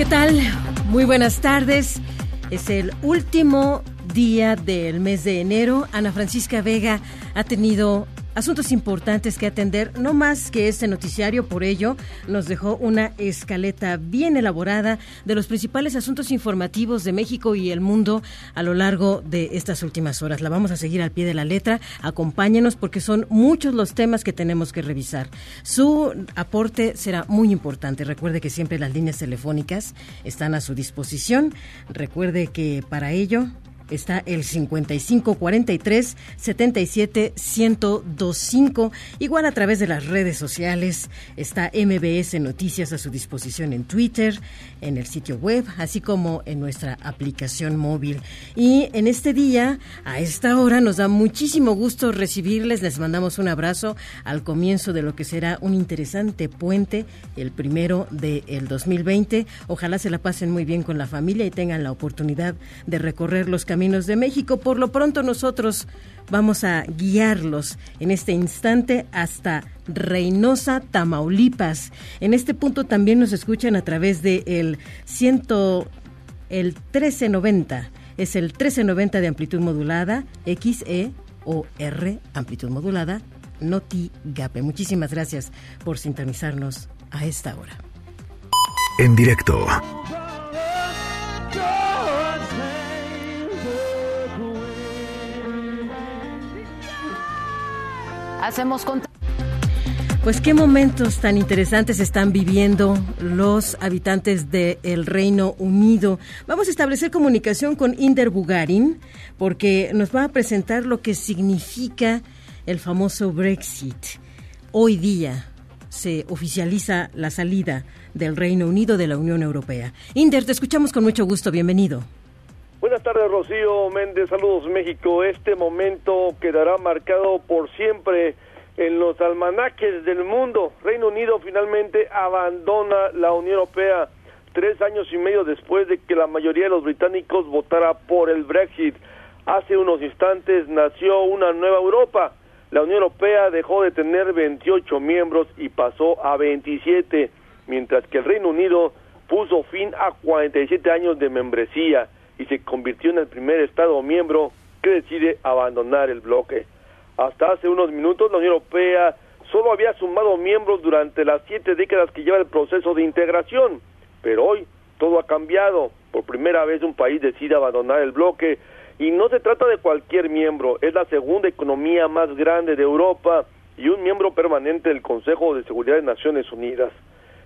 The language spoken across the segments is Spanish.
¿Qué tal? Muy buenas tardes. Es el último día del mes de enero. Ana Francisca Vega ha tenido asuntos importantes que atender, no más que este noticiario, por ello nos dejó una escaleta bien elaborada de los principales asuntos informativos de México y el mundo a lo largo de estas últimas horas. La vamos a seguir al pie de la letra. Acompáñenos porque son muchos los temas que tenemos que revisar. Su aporte será muy importante. Recuerde que siempre las líneas telefónicas están a su disposición. Recuerde que para ello está el 5543 77 1025. Igual a través de las redes sociales está MBS Noticias a su disposición en Twitter, en el sitio web, así como en nuestra aplicación móvil. Y en este día, a esta hora, nos da muchísimo gusto recibirles. Les mandamos un abrazo al comienzo de lo que será un interesante puente, el primero del 2020. Ojalá se la pasen muy bien con la familia y tengan la oportunidad de recorrer los caminos de México. Por lo pronto nosotros vamos a guiarlos en este instante hasta Reynosa, Tamaulipas. En este punto también nos escuchan a través de el ciento, el 1390. Es el 1390 de amplitud modulada, XE o R, amplitud modulada, Notigape. Muchísimas gracias por sintonizarnos a esta hora. En directo Hacemos con Pues qué momentos tan interesantes están viviendo los habitantes del Reino Unido. Vamos a establecer comunicación con Inder Bugarin porque nos va a presentar lo que significa el famoso Brexit. Hoy día se oficializa la salida del Reino Unido de la Unión Europea. Inder, te escuchamos con mucho gusto. Bienvenido. Buenas tardes, Rocío Méndez. Saludos, México. Este momento quedará marcado por siempre en los almanaques del mundo. Reino Unido finalmente abandona la Unión Europea tres años y medio después de que la mayoría de los británicos votara por el Brexit. Hace unos instantes nació una nueva Europa. La Unión Europea dejó de tener 28 miembros y pasó a 27, mientras que el Reino Unido puso fin a 47 años de membresía y se convirtió en el primer Estado miembro que decide abandonar el bloque. Hasta hace unos minutos la Unión Europea solo había sumado miembros durante las siete décadas que lleva el proceso de integración, pero hoy todo ha cambiado. Por primera vez un país decide abandonar el bloque y no se trata de cualquier miembro, es la segunda economía más grande de Europa y un miembro permanente del Consejo de Seguridad de Naciones Unidas.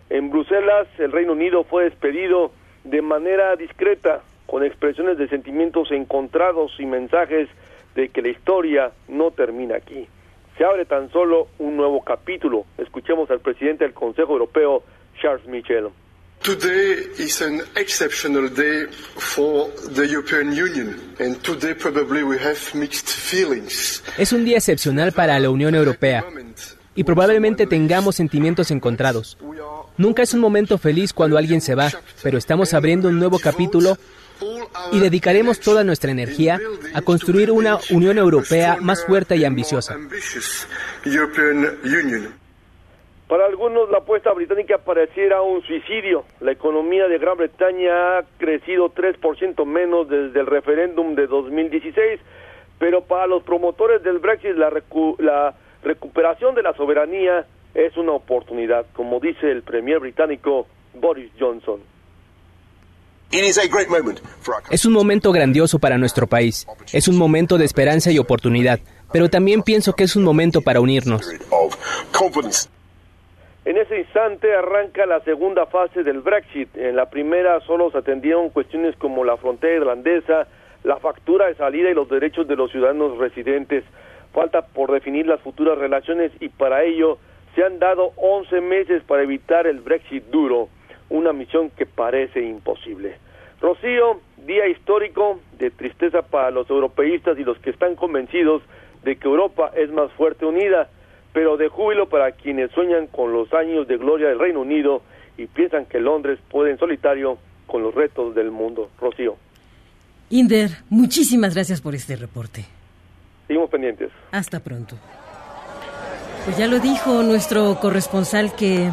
En Bruselas el Reino Unido fue despedido de manera discreta, con expresiones de sentimientos encontrados y mensajes de que la historia no termina aquí. Se abre tan solo un nuevo capítulo. Escuchemos al presidente del Consejo Europeo, Charles Michel. Today is an exceptional day for the European Union, and today probably we have mixed feelings. Es un día excepcional para la Unión Europea y probablemente tengamos sentimientos encontrados. Nunca es un momento feliz cuando alguien se va, pero estamos abriendo un nuevo capítulo y dedicaremos toda nuestra energía a construir una Unión Europea más fuerte y ambiciosa. Para algunos la apuesta británica pareciera un suicidio. La economía de Gran Bretaña ha crecido 3% menos desde el referéndum de 2016, pero para los promotores del Brexit la, recu la recuperación de la soberanía es una oportunidad, como dice el premier británico Boris Johnson. Es un momento grandioso para nuestro país. Es un momento de esperanza y oportunidad, pero también pienso que es un momento para unirnos. En ese instante arranca la segunda fase del Brexit. En la primera solo se atendieron cuestiones como la frontera irlandesa, la factura de salida y los derechos de los ciudadanos residentes. Falta por definir las futuras relaciones y para ello se han dado 11 meses para evitar el Brexit duro. Una misión que parece imposible. Rocío, día histórico de tristeza para los europeístas y los que están convencidos de que Europa es más fuerte unida, pero de júbilo para quienes sueñan con los años de gloria del Reino Unido y piensan que Londres puede en solitario con los retos del mundo. Rocío. Inder, muchísimas gracias por este reporte. Seguimos pendientes. Hasta pronto. Pues ya lo dijo nuestro corresponsal que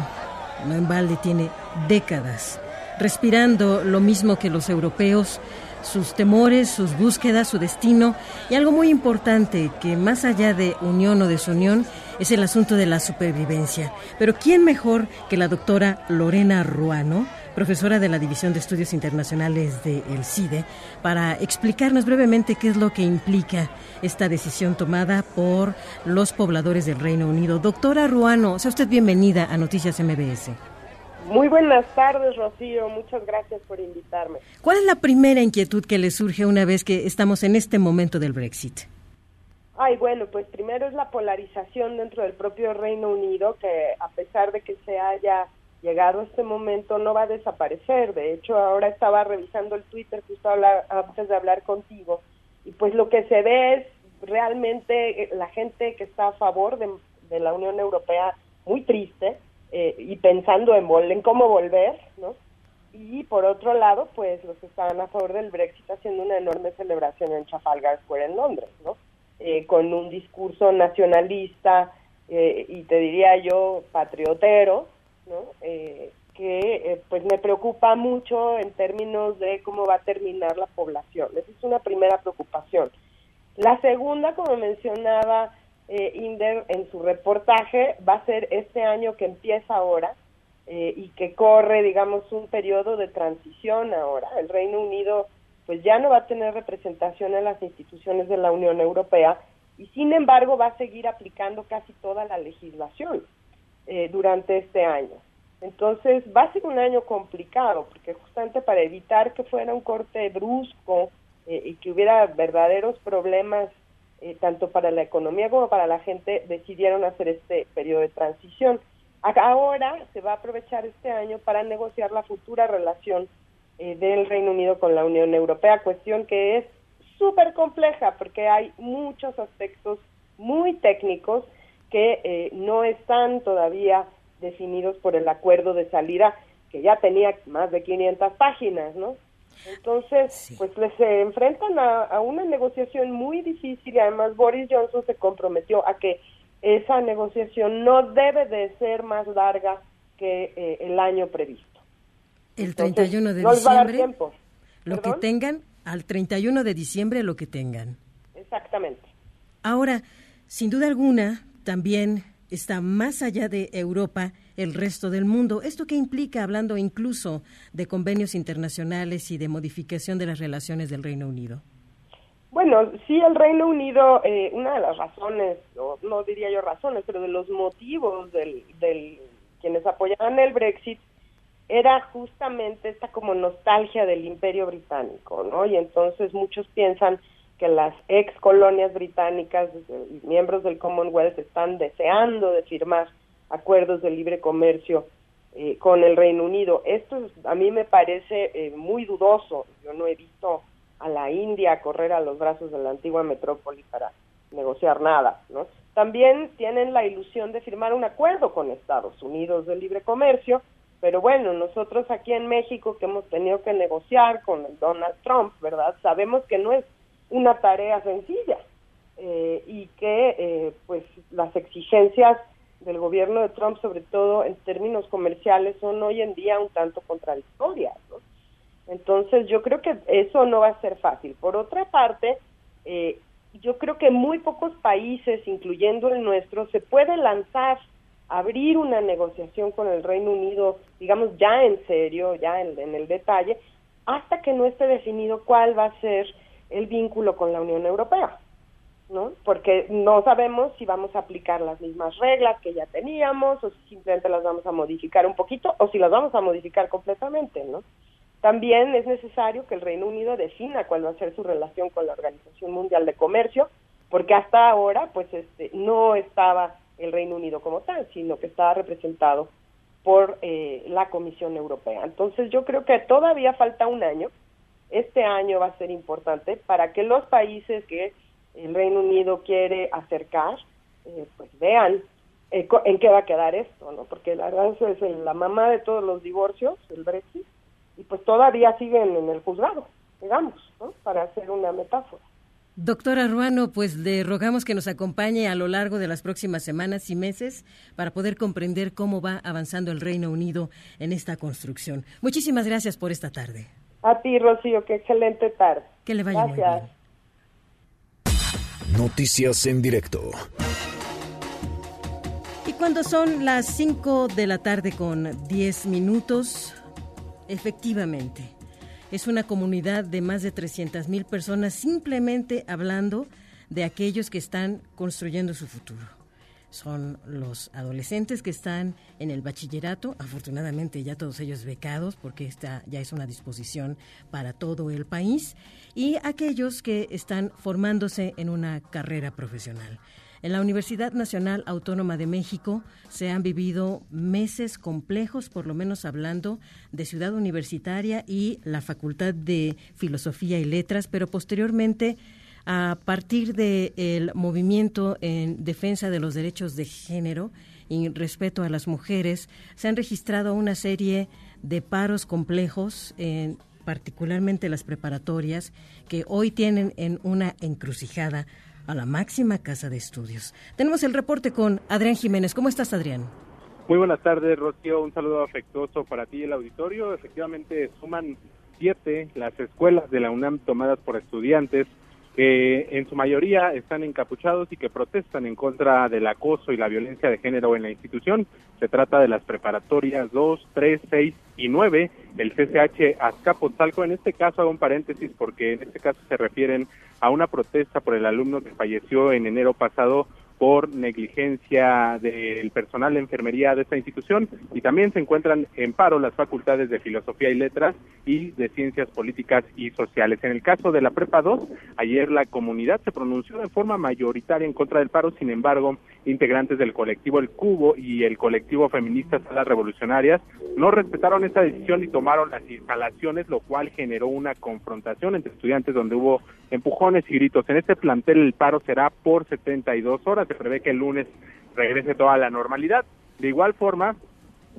no en balde tiene décadas respirando lo mismo que los europeos, sus temores, sus búsquedas, su destino y algo muy importante que más allá de unión o desunión es el asunto de la supervivencia. Pero ¿quién mejor que la doctora Lorena Ruano? profesora de la División de Estudios Internacionales de El CIDE, para explicarnos brevemente qué es lo que implica esta decisión tomada por los pobladores del Reino Unido. Doctora Ruano, sea usted bienvenida a Noticias MBS. Muy buenas tardes, Rocío. Muchas gracias por invitarme. ¿Cuál es la primera inquietud que le surge una vez que estamos en este momento del Brexit? Ay, bueno, pues primero es la polarización dentro del propio Reino Unido, que a pesar de que se haya llegado a este momento, no va a desaparecer. De hecho, ahora estaba revisando el Twitter justo antes de hablar contigo, y pues lo que se ve es realmente la gente que está a favor de, de la Unión Europea muy triste, eh, y pensando en, en cómo volver, ¿no? Y por otro lado, pues los que estaban a favor del Brexit haciendo una enorme celebración en Trafalgar Square en Londres, ¿no? Eh, con un discurso nacionalista eh, y te diría yo patriotero, ¿no? que pues me preocupa mucho en términos de cómo va a terminar la población. Esa es una primera preocupación. La segunda, como mencionaba eh, Inder en su reportaje va a ser este año que empieza ahora eh, y que corre, digamos, un periodo de transición ahora. El Reino Unido pues ya no va a tener representación en las instituciones de la Unión Europea y sin embargo va a seguir aplicando casi toda la legislación eh, durante este año. Entonces va a ser un año complicado porque justamente para evitar que fuera un corte brusco y que hubiera verdaderos problemas eh, tanto para la economía como para la gente, decidieron hacer este periodo de transición. Ahora se va a aprovechar este año para negociar la futura relación eh, del Reino Unido con la Unión Europea, cuestión que es súper compleja porque hay muchos aspectos muy técnicos que eh, no están todavía definidos por el acuerdo de salida que ya tenía más de 500 páginas, ¿no? Entonces, pues les se enfrentan a, una negociación muy difícil y además Boris Johnson se comprometió a que esa negociación no debe de ser más larga que eh, el año previsto. El 31 de diciembre. Lo que tengan, al 31 de diciembre lo que tengan. Exactamente. Ahora, sin duda alguna, también está más allá de Europa el resto del mundo. ¿Esto qué implica, hablando incluso de convenios internacionales y de modificación de las relaciones del Reino Unido? Bueno, sí, el Reino Unido, eh, una de las razones, no, diría yo razones, pero de los motivos del quienes apoyaban el Brexit era justamente esta como nostalgia del imperio británico, ¿no? Y entonces muchos piensan que las ex colonias británicas, miembros del Commonwealth, están deseando de firmar acuerdos de libre comercio eh, con el Reino Unido. Esto a mí me parece eh, muy dudoso. Yo no he visto a la India correr a los brazos de la antigua metrópoli para negociar nada, ¿no? También tienen la ilusión de firmar un acuerdo con Estados Unidos de libre comercio, pero bueno, nosotros aquí en México que hemos tenido que negociar con Donald Trump, ¿verdad? Sabemos que no es una tarea sencilla eh, y que eh, pues las exigencias del gobierno de Trump, sobre todo en términos comerciales, son hoy en día un tanto contradictorias. Entonces yo creo que eso no va a ser fácil. Por otra parte, eh, yo creo que muy pocos países, incluyendo el nuestro, se puede lanzar abrir una negociación con el Reino Unido, digamos ya en serio, ya en el detalle, hasta que no esté definido cuál va a ser el vínculo con la Unión Europea, ¿no? Porque no sabemos si vamos a aplicar las mismas reglas que ya teníamos o si simplemente las vamos a modificar un poquito o si las vamos a modificar completamente, ¿no? También es necesario que el Reino Unido defina cuál va a ser su relación con la Organización Mundial de Comercio, porque hasta ahora, pues, este, no estaba el Reino Unido como tal, sino que estaba representado por eh, la Comisión Europea. Entonces yo creo que todavía falta un año. Este año va a ser importante para que los países que el Reino Unido quiere acercar, eh, pues vean eh, en qué va a quedar esto, ¿no? Porque la verdad es la mamá de todos los divorcios, el Brexit, y pues todavía siguen en el juzgado, digamos, ¿no? Para hacer una metáfora. Doctora Ruano, pues le rogamos que nos acompañe a lo largo de las próximas semanas y meses para poder comprender cómo va avanzando el Reino Unido en esta construcción. Muchísimas gracias por esta tarde. A ti, Rocío, qué excelente tarde. Que le vaya gracias. muy bien. Noticias en directo. Y cuando son las 5 de la tarde con 10 minutos, efectivamente, es una comunidad de más de 300 mil personas simplemente hablando de aquellos que están construyendo su futuro. Son los adolescentes que están en el bachillerato, afortunadamente ya todos ellos becados, porque esta ya es una disposición para todo el país, y aquellos que están formándose en una carrera profesional. En la Universidad Nacional Autónoma de México se han vivido meses complejos, por lo menos hablando de Ciudad Universitaria y la Facultad de Filosofía y Letras, pero posteriormente a partir del movimiento en defensa de los derechos de género y respeto a las mujeres, se han registrado una serie de paros complejos en particularmente las preparatorias, que hoy tienen en una encrucijada a la máxima casa de estudios. Tenemos el reporte con Adrián Jiménez. ¿Cómo estás, Adrián? Muy buenas tardes, Rocío. Un saludo afectuoso para ti y el auditorio. Efectivamente, suman siete las escuelas de la UNAM tomadas por estudiantes que en su mayoría están encapuchados y que protestan en contra del acoso y la violencia de género en la institución. Se trata de las preparatorias 2, 3, 6 y 9 del CCH Azcapotzalco. En este caso hago un paréntesis porque en este caso se refieren a una protesta por el alumno que falleció en enero pasado por negligencia del personal de enfermería de esta institución y también se encuentran en paro las facultades de Filosofía y Letras y de Ciencias Políticas y Sociales. En el caso de la Prepa 2, ayer la comunidad se pronunció de forma mayoritaria en contra del paro, sin embargo, integrantes del colectivo El Cubo y el colectivo feminista Salas Revolucionarias no respetaron esta decisión y tomaron las instalaciones, lo cual generó una confrontación entre estudiantes donde hubo empujones y gritos. En este plantel el paro será por 72 horas se prevé que el lunes regrese toda la normalidad. De igual forma,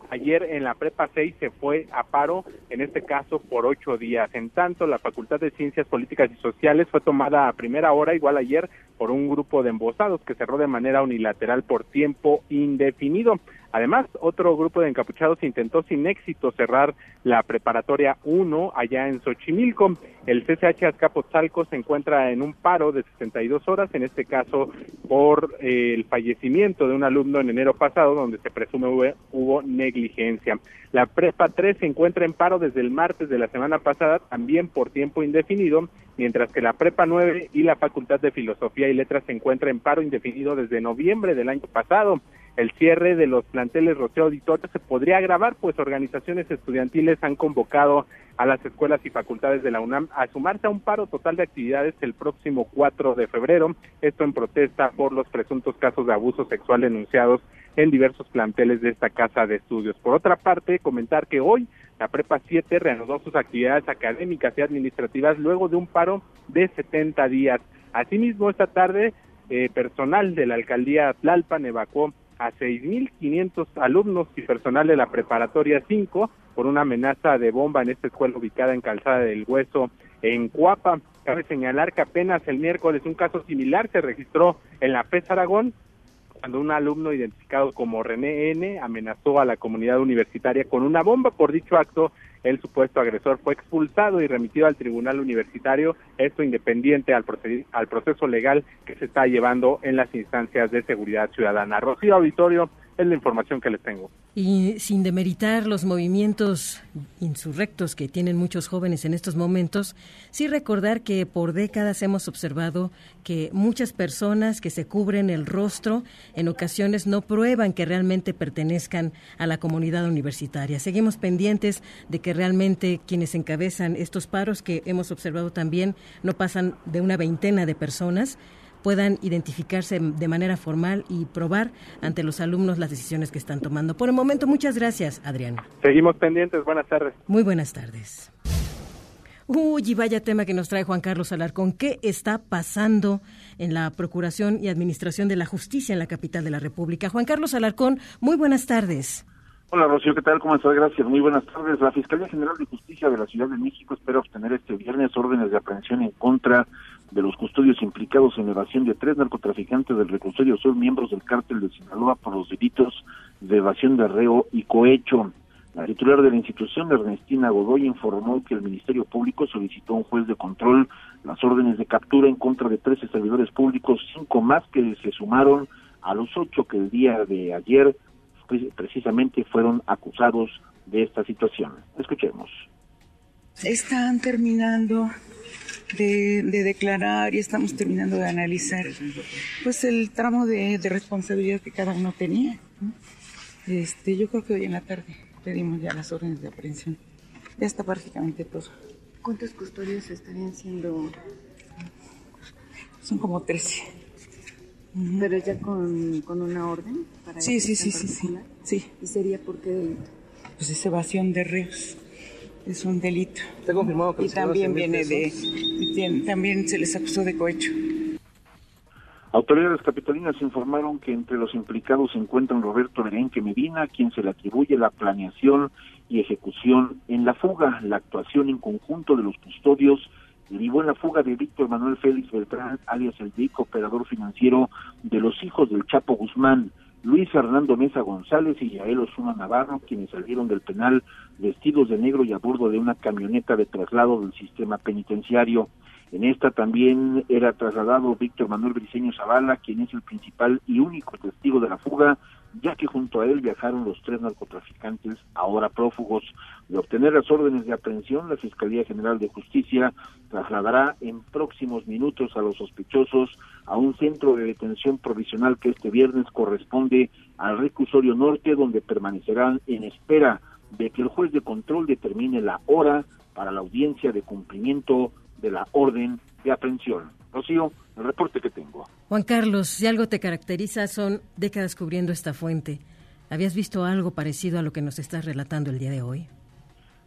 ayer en la Prepa 6 se fue a paro, en este caso por ocho días. En tanto, la Facultad de Ciencias Políticas y Sociales fue tomada a primera hora, igual ayer, por un grupo de embosados que cerró de manera unilateral por tiempo indefinido. Además, otro grupo de encapuchados intentó sin éxito cerrar la preparatoria 1 allá en Xochimilco. El CCH Azcapotzalco se encuentra en un paro de 62 horas, en este caso por eh, el fallecimiento de un alumno en enero pasado, donde se presume hubo, negligencia. La Prepa 3 se encuentra en paro desde el martes de la semana pasada, también por tiempo indefinido, mientras que la Prepa 9 y la Facultad de Filosofía y Letras se encuentran en paro indefinido desde noviembre del año pasado el cierre de los planteles Rocío Auditorio se podría agravar, pues organizaciones estudiantiles han convocado a las escuelas y facultades de la UNAM a sumarse a un paro total de actividades el próximo 4 de febrero, esto en protesta por los presuntos casos de abuso sexual denunciados en diversos planteles de esta casa de estudios. Por otra parte, comentar que hoy la Prepa 7 reanudó sus actividades académicas y administrativas luego de un paro de 70 días. Asimismo, esta tarde, eh, personal de la alcaldía Tlalpan evacuó a 6.500 alumnos y personal de la preparatoria 5 por una amenaza de bomba en esta escuela ubicada en Calzada del Hueso, en Cuapa. Cabe señalar que apenas el miércoles un caso similar se registró en la PES Aragón, cuando un alumno identificado como René N amenazó a la comunidad universitaria con una bomba. Por dicho acto, el supuesto agresor fue expulsado y remitido al tribunal universitario, esto independiente al, al proceso legal que se está llevando en las instancias de seguridad ciudadana. Rocío Auditorio, es la información que les tengo. Y sin demeritar los movimientos insurrectos que tienen muchos jóvenes en estos momentos, sí recordar que por décadas hemos observado que muchas personas que se cubren el rostro en ocasiones no prueban que realmente pertenezcan a la comunidad universitaria. Seguimos pendientes de que realmente quienes encabezan estos paros que hemos observado también no pasan de una veintena de personas puedan identificarse de manera formal y probar ante los alumnos las decisiones que están tomando. Por el momento, muchas gracias, Adrián. Seguimos pendientes. Buenas tardes. Muy buenas tardes. Uy, y vaya tema que nos trae Juan Carlos Alarcón. ¿Qué está pasando en la Procuración y Administración de la Justicia en la capital de la República? Juan Carlos Alarcón, muy buenas tardes. Hola Rocío, ¿qué tal? ¿Cómo estás? Gracias. Muy buenas tardes. La Fiscalía General de Justicia de la Ciudad de México espera obtener este viernes órdenes de aprehensión en contra de los custodios implicados en evasión de tres narcotraficantes del reclusorio sur, miembros del cártel de Sinaloa por los delitos de evasión de reo y cohecho. La titular de la institución, Ernestina Godoy, informó que el Ministerio Público solicitó a un juez de control las órdenes de captura en contra de 13 servidores públicos, cinco más que se sumaron a los ocho que el día de ayer precisamente fueron acusados de esta situación. Escuchemos. Están terminando de, declarar y estamos terminando de analizar pues el tramo de, responsabilidad que cada uno tenía. Este, yo creo que hoy en la tarde pedimos ya las órdenes de aprehensión. Ya está prácticamente todo. ¿Cuántos custodios estarían siendo? Son como 13. ¿Pero ya con, con una orden? Para sí, sí, sí, sí, sí, ¿Y sería por qué delito? Pues es evasión de reos. Es un delito. ¿Está confirmado que Y también viene de... también se les acusó de cohecho. Autoridades capitalinas informaron que entre los implicados se encuentran Roberto Berenque Medina, quien se le atribuye la planeación y ejecución en la fuga, la actuación en conjunto de los custodios derivó en la fuga de Víctor Manuel Félix Beltrán, alias el DIC, operador financiero de los hijos del Chapo Guzmán, Luis Fernando Mesa González y Yael Osuna Navarro, quienes salieron del penal vestidos de negro y a bordo de una camioneta de traslado del sistema penitenciario. En esta también era trasladado Víctor Manuel Briceño Zavala, quien es el principal y único testigo de la fuga, ya que junto a él viajaron los tres narcotraficantes ahora prófugos. De obtener las órdenes de aprehensión, la Fiscalía General de Justicia trasladará en próximos minutos a los sospechosos a un centro de detención provisional que este viernes corresponde al reclusorio norte, donde permanecerán en espera de que el juez de control determine la hora para la audiencia de cumplimiento de la orden de aprehensión. Rocío, el reporte que tengo. Juan Carlos, si algo te caracteriza son décadas cubriendo esta fuente. ¿Habías visto algo parecido a lo que nos estás relatando el día de hoy?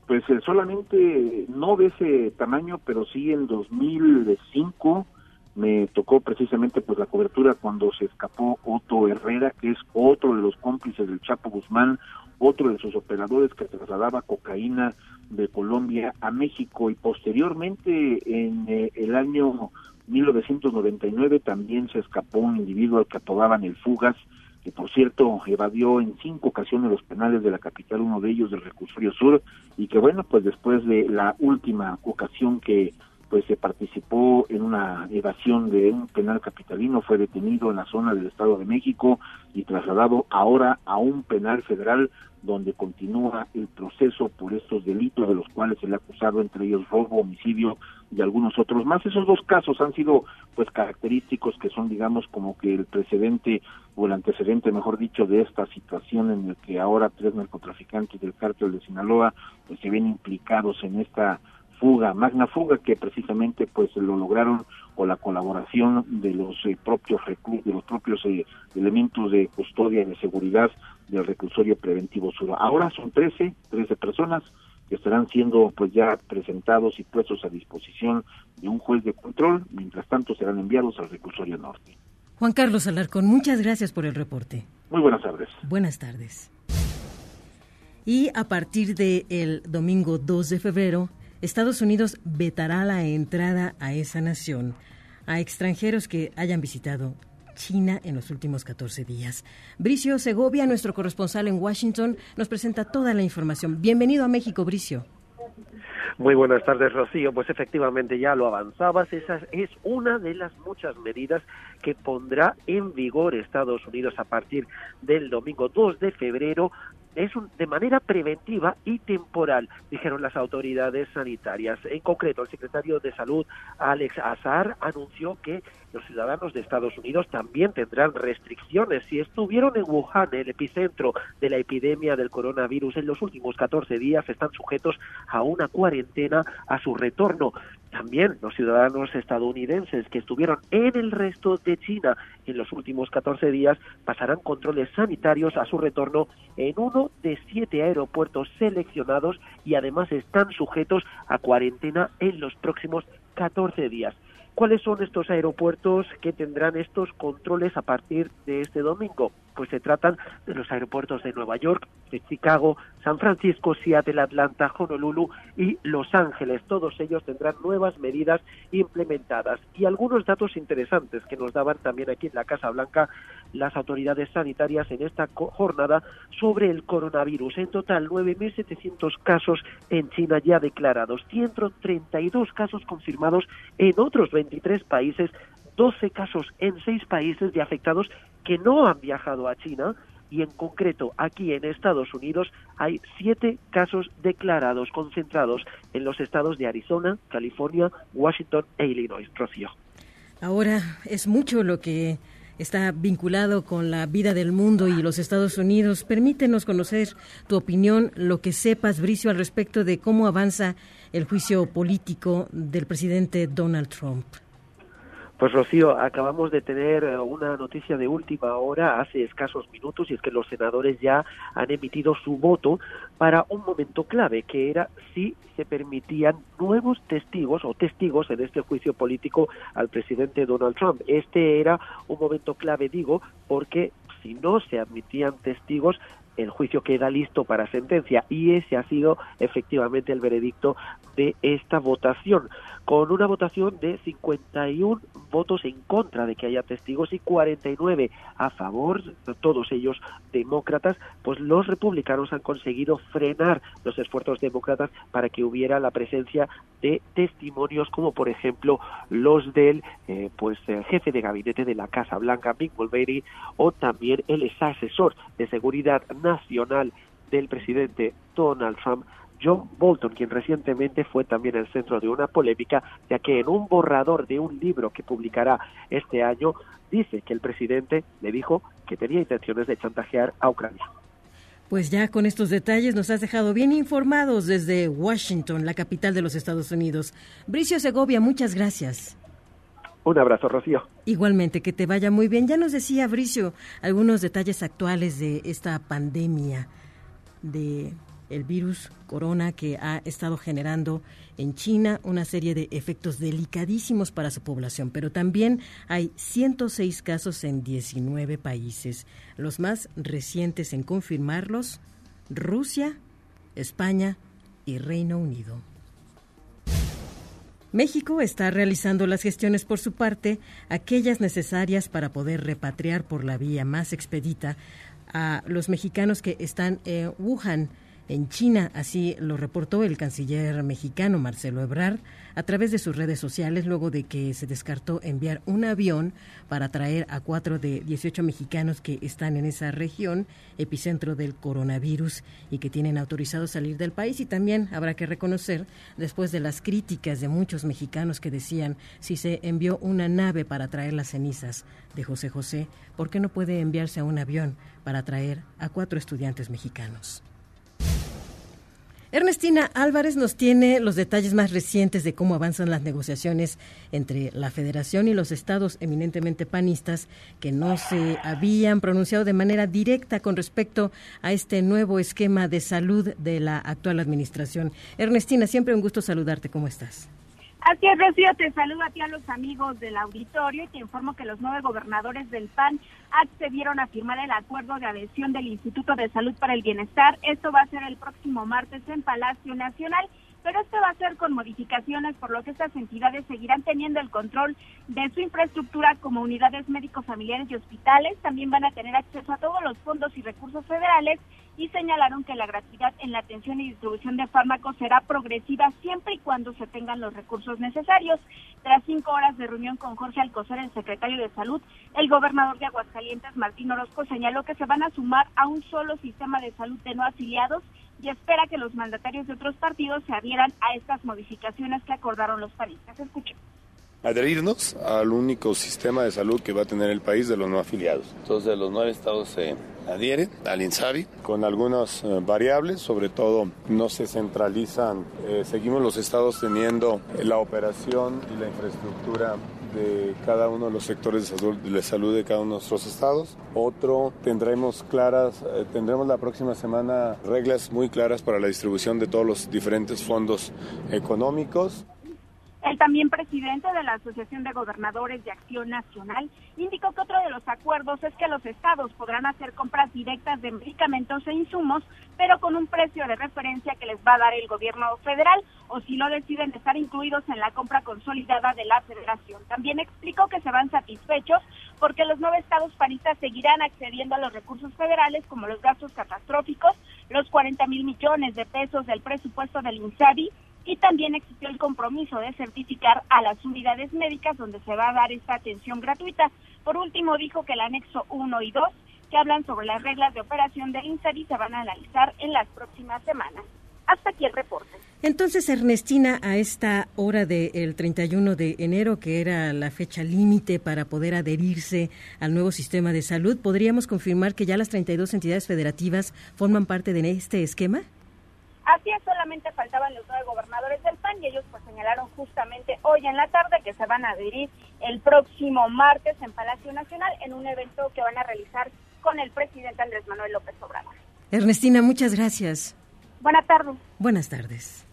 Pues eh, solamente no de ese tamaño, pero sí en 2005 me tocó precisamente pues la cobertura cuando se escapó Otto Herrera, que es otro de los cómplices del Chapo Guzmán, otro de sus operadores que trasladaba cocaína de Colombia a México y posteriormente en eh, el año 1999 también se escapó un individuo al que apodaban el Fugas, que por cierto evadió en cinco ocasiones los penales de la capital, uno de ellos del recursorio sur, y que bueno, pues después de la última ocasión que pues se participó en una evasión de un penal capitalino, fue detenido en la zona del Estado de México y trasladado ahora a un penal federal donde continúa el proceso por estos delitos de los cuales se le ha acusado, entre ellos robo, homicidio y algunos otros más. Esos dos casos han sido pues característicos que son digamos como que el precedente o el antecedente, mejor dicho, de esta situación en el que ahora tres narcotraficantes del cártel de Sinaloa pues se ven implicados en esta fuga, magna fuga que precisamente pues lo lograron con la colaboración de los eh, propios de los propios eh, elementos de custodia y de seguridad del reclusorio preventivo sur. Ahora son 13, 13 personas que estarán siendo pues ya presentados y puestos a disposición de un juez de control, mientras tanto serán enviados al reclusorio norte. Juan Carlos Alarcón, muchas gracias por el reporte. Muy buenas tardes. Buenas tardes. Y a partir del el domingo 2 de febrero, Estados Unidos vetará la entrada a esa nación a extranjeros que hayan visitado China en los últimos 14 días. Bricio Segovia, nuestro corresponsal en Washington, nos presenta toda la información. Bienvenido a México, Bricio. Muy buenas tardes, Rocío. Pues efectivamente ya lo avanzabas. Esa es una de las muchas medidas que pondrá en vigor Estados Unidos a partir del domingo 2 de febrero es de manera preventiva y temporal, dijeron las autoridades sanitarias. En concreto, el secretario de Salud, Alex Azar, anunció que los ciudadanos de Estados Unidos también tendrán restricciones. Si estuvieron en Wuhan, el epicentro de la epidemia del coronavirus, en los últimos 14 días están sujetos a una cuarentena a su retorno. También los ciudadanos estadounidenses que estuvieron en el resto de China en los últimos 14 días pasarán controles sanitarios a su retorno en uno de siete aeropuertos seleccionados y además están sujetos a cuarentena en los próximos 14 días. ¿Cuáles son estos aeropuertos que tendrán estos controles a partir de este domingo? Pues se tratan de los aeropuertos de Nueva York, de Chicago, San Francisco, Seattle, Atlanta, Honolulu y Los Ángeles. Todos ellos tendrán nuevas medidas implementadas. Y algunos datos interesantes que nos daban también aquí en la Casa Blanca las autoridades sanitarias en esta jornada sobre el coronavirus. En total, 9.700 casos en China ya declarados, 132 casos confirmados en otros 23 países, 12 casos en 6 países de afectados que no han viajado a China y en concreto aquí en Estados Unidos hay siete casos declarados concentrados en los estados de Arizona, California, Washington e Illinois. Rocío. Ahora es mucho lo que está vinculado con la vida del mundo y los Estados Unidos. Permítenos conocer tu opinión, lo que sepas, Bricio, al respecto de cómo avanza el juicio político del presidente Donald Trump. Pues Rocío, acabamos de tener eh, una noticia de última hora hace escasos minutos y es que los senadores ya han emitido su voto para un momento clave, que era si se permitían nuevos testigos o testigos en este juicio político al presidente Donald Trump. Este era un momento clave, digo, porque si no se admitían testigos, el juicio queda listo para sentencia y ese ha sido efectivamente el veredicto de esta votación, con una votación de 51 votos en contra de que haya testigos y 49 a favor, todos ellos demócratas, pues los republicanos han conseguido frenar los esfuerzos demócratas para que hubiera la presencia de testimonios como por ejemplo los del eh, pues jefe de gabinete de la Casa Blanca, Mick Mulvaney, o también el asesor de seguridad nacional del presidente Donald Trump, John Bolton, quien recientemente fue también el centro de una polémica, ya que en un borrador de un libro que publicará este año, dice que el presidente le dijo que tenía intenciones de chantajear a Ucrania. Pues ya con estos detalles nos has dejado bien informados desde Washington, la capital de los Estados Unidos. Bricio Segovia, muchas gracias. Un abrazo, Rocío. Igualmente, que te vaya muy bien. Ya nos decía Bricio algunos detalles actuales de esta pandemia de el virus corona que ha estado generando en China una serie de efectos delicadísimos para su población, pero también hay 106 casos en 19 países. Los más recientes en confirmarlos, Rusia, España y Reino Unido. México está realizando las gestiones por su parte, aquellas necesarias para poder repatriar por la vía más expedita a los mexicanos que están en Wuhan, en China. Así lo reportó el canciller mexicano Marcelo Ebrard a través de sus redes sociales luego de que se descartó enviar un avión para traer a cuatro de 18 mexicanos que están en esa región, epicentro del coronavirus y que tienen autorizado salir del país. Y también habrá que reconocer, después de las críticas de muchos mexicanos que decían si se envió una nave para traer las cenizas de José José, ¿por qué no puede enviarse a un avión para traer a cuatro estudiantes mexicanos? Ernestina Álvarez nos tiene los detalles más recientes de cómo avanzan las negociaciones entre la Federación y los estados eminentemente panistas que no se habían pronunciado de manera directa con respecto a este nuevo esquema de salud de la actual administración. Ernestina, siempre un gusto saludarte. ¿Cómo estás? Así es, Rocío, te saludo a ti a los amigos del auditorio y te informo que los nueve gobernadores del PAN accedieron a firmar el acuerdo de adhesión del Instituto de Salud para el Bienestar. Esto va a ser el próximo martes en Palacio Nacional pero esto va a ser con modificaciones, por lo que estas entidades seguirán teniendo el control de su infraestructura como unidades médicos familiares y hospitales. También van a tener acceso a todos los fondos y recursos federales y señalaron que la gratuidad en la atención y distribución de fármacos será progresiva siempre y cuando se tengan los recursos necesarios. Tras cinco horas de reunión con Jorge Alcocer, el secretario de Salud, el gobernador de Aguascalientes, Martín Orozco, señaló que se van a sumar a un solo sistema de salud de no afiliados y espera que los mandatarios de otros partidos se adhieran a estas modificaciones que acordaron los panistas. Escuchen. Adherirnos al único sistema de salud que va a tener el país de los no afiliados. Entonces los nueve estados se adhieren al INSABI con algunas eh, variables, sobre todo no se centralizan, eh, seguimos los estados teniendo la operación y la infraestructura de cada uno de los sectores de salud, de salud de cada uno de nuestros estados. Otro, tendremos claras, eh, tendremos la próxima semana reglas muy claras para la distribución de todos los diferentes fondos económicos. El también presidente de la Asociación de Gobernadores de Acción Nacional indicó que otro de los acuerdos es que los estados podrán hacer compras directas de medicamentos e insumos, pero con un precio de referencia que les va a dar el gobierno federal o si lo deciden estar incluidos en la compra consolidada de la federación. También explicó que se van satisfechos porque los nueve estados panistas seguirán accediendo a los recursos federales como los gastos catastróficos, los 40 mil millones de pesos del presupuesto del INSABI y también existió el compromiso de certificar a las unidades médicas donde se va a dar esta atención gratuita. Por último, dijo que el anexo 1 y 2, que hablan sobre las reglas de operación del INSABI, se van a analizar en las próximas semanas. Hasta aquí el reporte. Entonces, Ernestina, a esta hora del 31 de enero, que era la fecha límite para poder adherirse al nuevo sistema de salud, ¿podríamos confirmar que ya las 32 entidades federativas forman parte de este esquema? Así es, solamente faltaban los nueve gobernadores del PAN y ellos pues señalaron justamente hoy en la tarde que se van a adherir el próximo martes en Palacio Nacional en un evento que van a realizar con el presidente Andrés Manuel López Obrador. Ernestina, muchas gracias. Buenas tardes. Buenas tardes.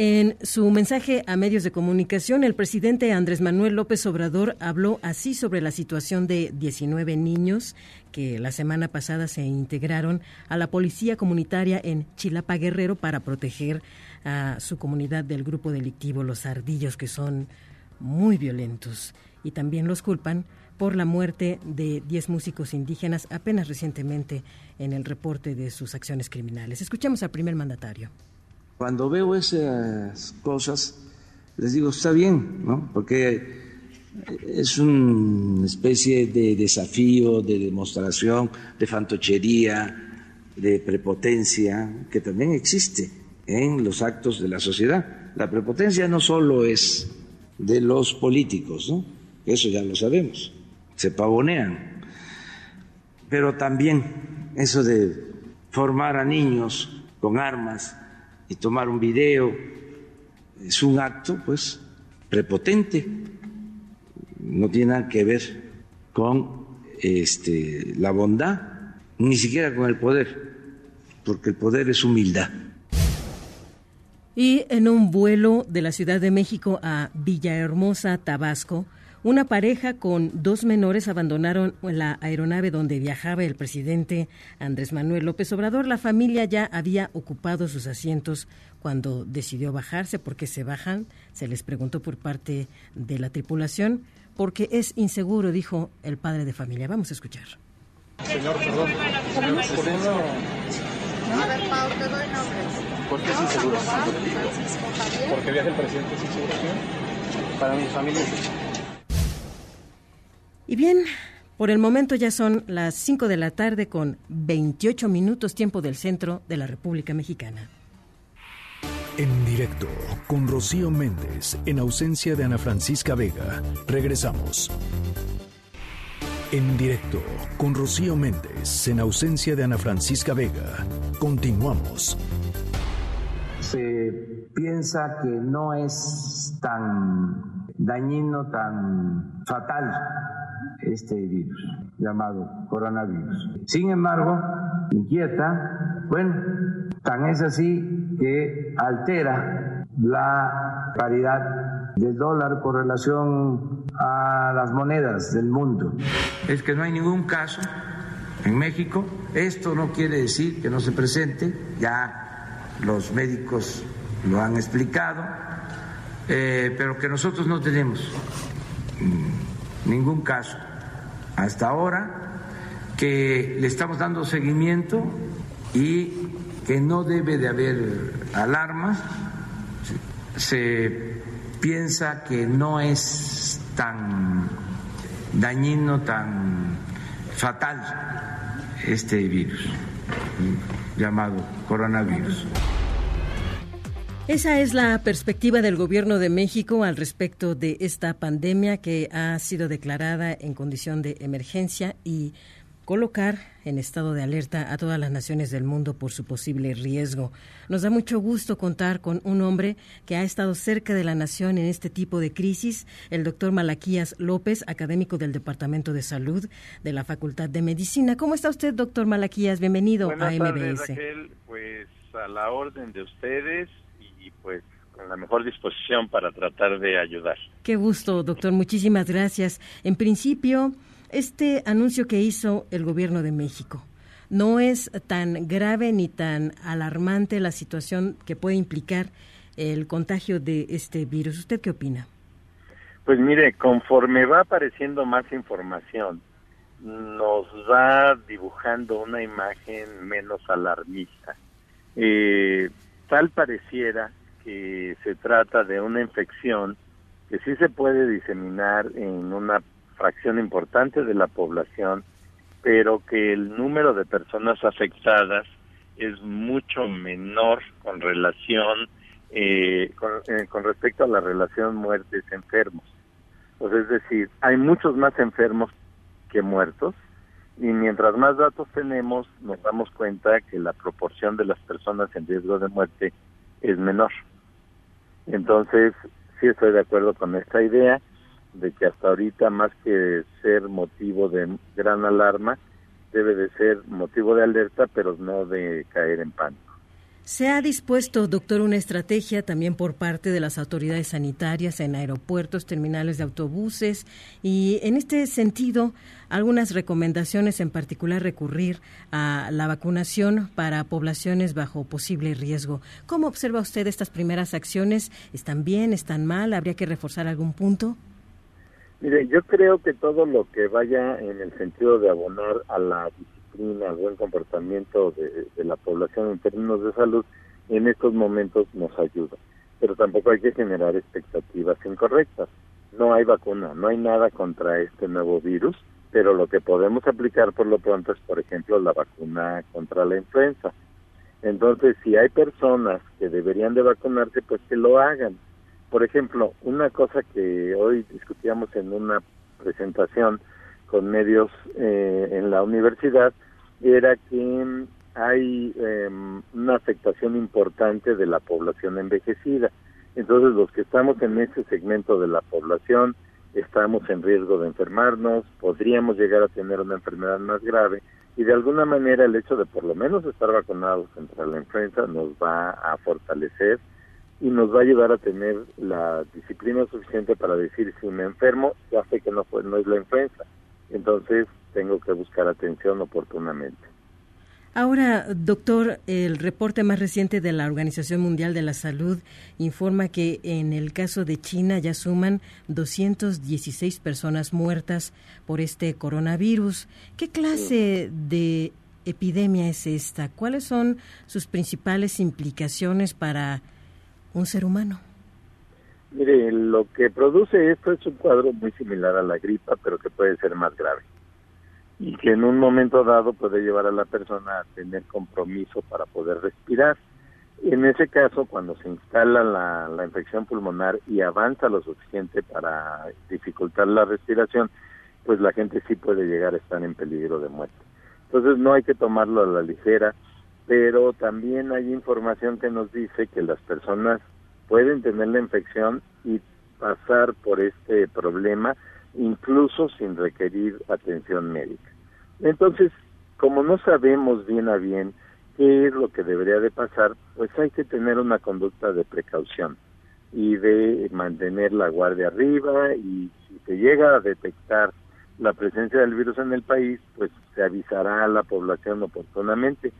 En su mensaje a medios de comunicación, el presidente Andrés Manuel López Obrador habló así sobre la situación de 19 niños que la semana pasada se integraron a la policía comunitaria en Chilapa Guerrero para proteger a su comunidad del grupo delictivo Los Ardillos, que son muy violentos. Y también los culpan por la muerte de 10 músicos indígenas apenas recientemente en el reporte de sus acciones criminales. Escuchemos al primer mandatario. Cuando veo esas cosas, les digo, está bien, ¿no? Porque es una especie de desafío, de demostración, de fantochería, de prepotencia, que también existe en los actos de la sociedad. La prepotencia no solo es de los políticos, ¿no? Eso ya lo sabemos, se pavonean. Pero también eso de formar a niños con armas, y tomar un video es un acto, pues, prepotente. No tiene nada que ver con este, la bondad, ni siquiera con el poder, porque el poder es humildad. Y en un vuelo de la Ciudad de México a Villahermosa, Tabasco, una pareja con dos menores abandonaron la aeronave donde viajaba el presidente Andrés Manuel López Obrador. La familia ya había ocupado sus asientos cuando decidió bajarse. ¿Por qué se bajan? Se les preguntó por parte de la tripulación. Porque es inseguro, dijo el padre de familia. Vamos a escuchar. Señor, perdón. ¿Por qué es inseguro? Porque viaja el presidente sin inseguro. Para mi familia y bien, por el momento ya son las 5 de la tarde con 28 minutos tiempo del centro de la República Mexicana. En directo con Rocío Méndez, en ausencia de Ana Francisca Vega. Regresamos. En directo con Rocío Méndez, en ausencia de Ana Francisca Vega. Continuamos. Se piensa que no es tan dañino, tan fatal este virus llamado coronavirus. Sin embargo, inquieta, bueno, tan es así que altera la paridad del dólar con relación a las monedas del mundo. Es que no hay ningún caso en México. Esto no quiere decir que no se presente, ya los médicos lo han explicado, eh, pero que nosotros no tenemos mm, ningún caso hasta ahora, que le estamos dando seguimiento y que no debe de haber alarmas. Se piensa que no es tan dañino, tan fatal este virus llamado coronavirus. Esa es la perspectiva del gobierno de México al respecto de esta pandemia que ha sido declarada en condición de emergencia y colocar en estado de alerta a todas las naciones del mundo por su posible riesgo. Nos da mucho gusto contar con un hombre que ha estado cerca de la nación en este tipo de crisis, el doctor Malaquías López, académico del Departamento de Salud de la Facultad de Medicina. ¿Cómo está usted, doctor Malaquías? Bienvenido a MBS. Raquel. Pues a la orden de ustedes pues con la mejor disposición para tratar de ayudar. Qué gusto, doctor. Muchísimas gracias. En principio, este anuncio que hizo el gobierno de México, ¿no es tan grave ni tan alarmante la situación que puede implicar el contagio de este virus? ¿Usted qué opina? Pues mire, conforme va apareciendo más información, nos va dibujando una imagen menos alarmista. Eh, tal pareciera que se trata de una infección que sí se puede diseminar en una fracción importante de la población, pero que el número de personas afectadas es mucho menor con relación eh, eh, con, respecto a la relación muertes-enfermos. Pues es decir, hay muchos más enfermos que muertos y mientras más datos tenemos nos damos cuenta que la proporción de las personas en riesgo de muerte es menor. Entonces, sí estoy de acuerdo con esta idea de que hasta ahorita más que ser motivo de gran alarma, debe de ser motivo de alerta, pero no de caer en pánico. ¿Se ha dispuesto, doctor, una estrategia también por parte de las autoridades sanitarias en aeropuertos, terminales de autobuses y, en este sentido, algunas recomendaciones, en particular recurrir a la vacunación para poblaciones bajo posible riesgo? ¿Cómo observa usted estas primeras acciones? ¿Están bien? ¿Están mal? ¿Habría que reforzar algún punto? Mire, yo creo que todo lo que vaya en el sentido de abonar a la disciplina, buen comportamiento de, la población en términos de salud, en estos momentos nos ayuda. Pero tampoco hay que generar expectativas incorrectas. No hay vacuna, no hay nada contra este nuevo virus, pero lo que podemos aplicar por lo pronto es, por ejemplo, la vacuna contra la influenza. Entonces, si hay personas que deberían de vacunarse, pues que lo hagan por ejemplo, una cosa que hoy discutíamos en una presentación con medios eh, en la universidad era que hay em, una afectación importante de la población envejecida. Entonces, los que estamos en ese segmento de la población estamos en riesgo de enfermarnos, podríamos llegar a tener una enfermedad más grave y de alguna manera el hecho de por lo menos estar vacunados contra la influenza nos va a fortalecer y nos va a ayudar a tener la disciplina suficiente para decir si me enfermo, ya sé que no, fue, no es la influenza, entonces tengo que buscar atención oportunamente. Ahora, doctor, el reporte más reciente de la Organización Mundial de la Salud informa que en el caso de China ya suman 216 personas muertas por este coronavirus. ¿Qué clase de epidemia es esta? ¿Cuáles son sus principales implicaciones para un ser humano? Mire, lo que produce esto es un cuadro muy similar a la gripa, pero que puede ser más grave. Y que en un momento dado puede llevar a la persona a tener compromiso para poder respirar. En ese caso, cuando se instala la, la infección pulmonar y avanza lo suficiente para dificultar la respiración, pues la gente sí puede llegar a estar en peligro de muerte. Entonces no hay que tomarlo a la ligera pero también hay información que nos dice que las personas pueden tener la infección y pasar por este problema incluso sin requerir atención médica. Entonces, como no sabemos bien a bien qué es lo que debería de pasar, pues hay que tener una conducta de precaución y de mantener la guardia arriba y si se llega a detectar la presencia del virus en el país, pues se avisará a la población oportunamente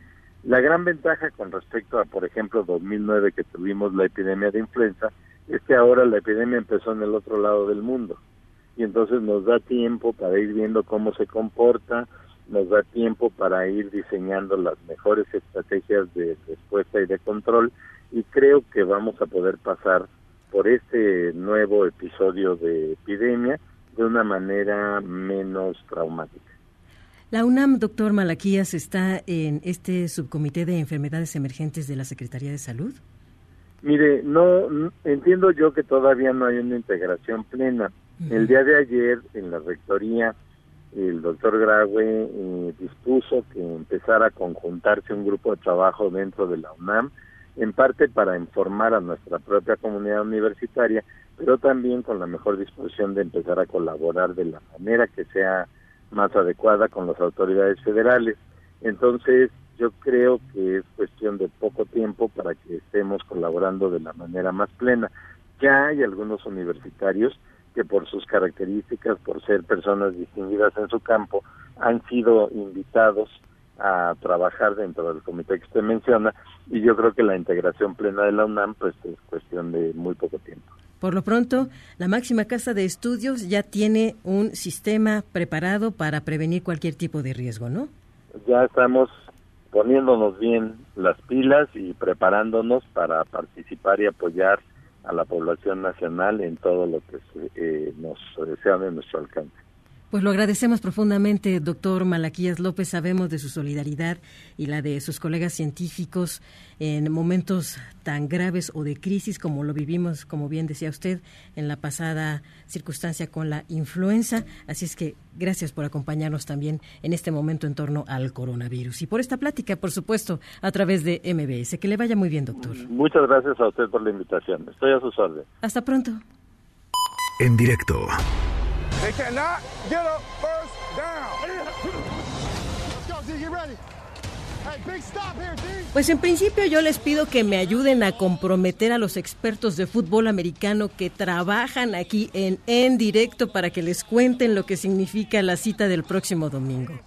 la gran ventaja con respecto a, por ejemplo, 2009 que tuvimos la epidemia de influenza, es que ahora la epidemia empezó en el otro lado del mundo. Y entonces nos da tiempo para ir viendo cómo se comporta, nos da tiempo para ir diseñando las mejores estrategias de respuesta y de control y creo que vamos a poder pasar por este nuevo episodio de epidemia de una manera menos traumática. La UNAM, doctor Malaquías, está en este subcomité de enfermedades emergentes de la Secretaría de Salud. Mire, no entiendo yo que todavía no hay una integración plena. El día de ayer en la rectoría el doctor Graue eh, dispuso que empezara a conjuntarse un grupo de trabajo dentro de la UNAM, en parte para informar a nuestra propia comunidad universitaria, pero también con la mejor disposición de empezar a colaborar de la manera que sea más adecuada con las autoridades federales. Entonces, yo creo que es cuestión de poco tiempo para que estemos colaborando de la manera más plena. Ya hay algunos universitarios que por sus características, por ser personas distinguidas en su campo, han sido invitados a trabajar dentro del comité que usted menciona y yo creo que la integración plena de la UNAM pues es cuestión de muy poco tiempo. Por lo pronto, la máxima casa de estudios ya tiene un sistema preparado para prevenir cualquier tipo de riesgo, ¿no? Ya estamos poniéndonos bien las pilas y preparándonos para participar y apoyar a la población nacional en todo lo que eh, nos sea de nuestro alcance. Pues lo agradecemos profundamente, doctor Malaquías López. Sabemos de su solidaridad y la de sus colegas científicos en momentos tan graves o de crisis como lo vivimos, como bien decía usted, en la pasada circunstancia con la influenza. Así es que gracias por acompañarnos también en este momento en torno al coronavirus y por esta plática, por supuesto, a través de MBS. Que le vaya muy bien, doctor. Muchas gracias a usted por la invitación. Estoy a sus órdenes. Hasta pronto. En directo. They cannot get first down. Pues en principio yo les pido que me ayuden a comprometer a los expertos de fútbol americano que trabajan aquí en En Directo para que les cuenten lo que significa la cita del próximo domingo.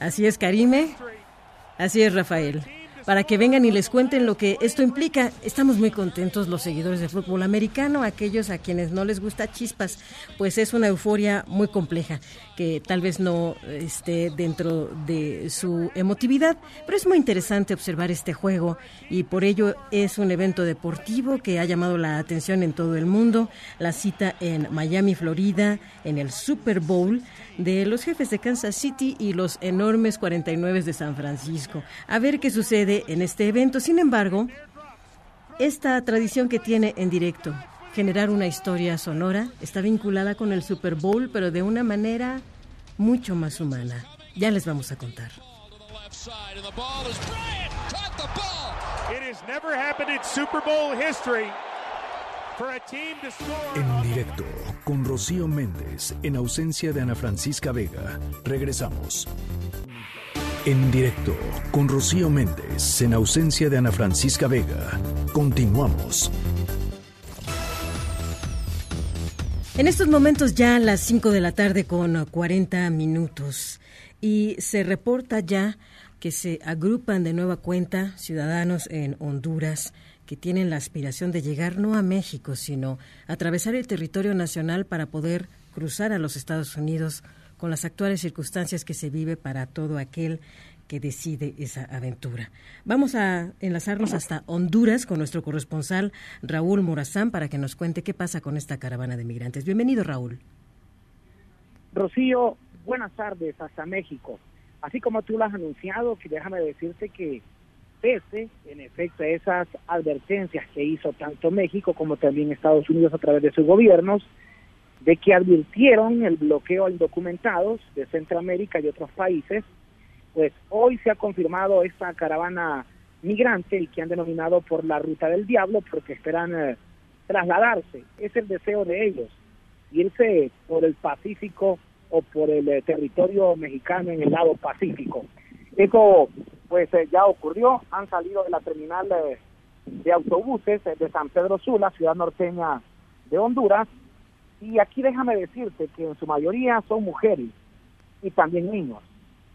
Así es, Karime. Así es, Rafael para que vengan y les cuenten lo que esto implica. Estamos muy contentos los seguidores del fútbol americano, aquellos a quienes no les gusta chispas, pues es una euforia muy compleja que tal vez no esté dentro de su emotividad, pero es muy interesante observar este juego y por ello es un evento deportivo que ha llamado la atención en todo el mundo. La cita en Miami, Florida, en el Super Bowl de los jefes de Kansas City y los enormes 49 de San Francisco. A ver qué sucede en este evento. Sin embargo, esta tradición que tiene en directo, generar una historia sonora, está vinculada con el Super Bowl, pero de una manera mucho más humana. Ya les vamos a contar. En directo con Rocío Méndez en ausencia de Ana Francisca Vega. Regresamos. En directo con Rocío Méndez en ausencia de Ana Francisca Vega. Continuamos. En estos momentos ya a las 5 de la tarde con 40 minutos y se reporta ya que se agrupan de nueva cuenta ciudadanos en Honduras que tienen la aspiración de llegar no a México, sino atravesar el territorio nacional para poder cruzar a los Estados Unidos con las actuales circunstancias que se vive para todo aquel que decide esa aventura. Vamos a enlazarnos hasta Honduras con nuestro corresponsal Raúl Morazán para que nos cuente qué pasa con esta caravana de migrantes. Bienvenido, Raúl. Rocío, buenas tardes hasta México. Así como tú lo has anunciado, que déjame decirte que pese, en efecto, a esas advertencias que hizo tanto México como también Estados Unidos a través de sus gobiernos, de que advirtieron el bloqueo a indocumentados de Centroamérica y otros países, pues hoy se ha confirmado esta caravana migrante y que han denominado por la ruta del diablo porque esperan eh, trasladarse. Es el deseo de ellos, irse por el Pacífico o por el eh, territorio mexicano en el lado Pacífico. Eso pues eh, ya ocurrió, han salido de la terminal de, autobuses de San Pedro Sula, ciudad norteña de Honduras, y aquí déjame decirte que en su mayoría son mujeres y también niños,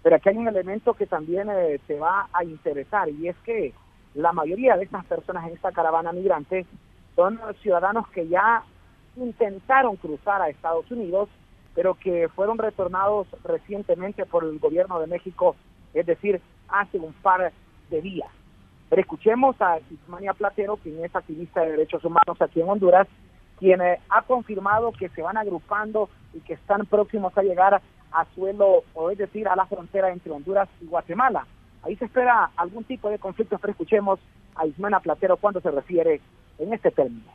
pero aquí hay un elemento que también eh, te va a interesar y es que la mayoría de estas personas en esta caravana migrante son ciudadanos que ya intentaron cruzar a Estados Unidos, pero que fueron retornados recientemente por el gobierno de México es decir, hace un par de días. Pero escuchemos a Ismania Platero, quien es activista de derechos humanos aquí en Honduras, quien eh, ha confirmado que se van agrupando y que están próximos a llegar a suelo, o es decir, a la frontera entre Honduras y Guatemala. Ahí se espera algún tipo de conflicto, pero escuchemos a Ismana Platero cuando se refiere en este término.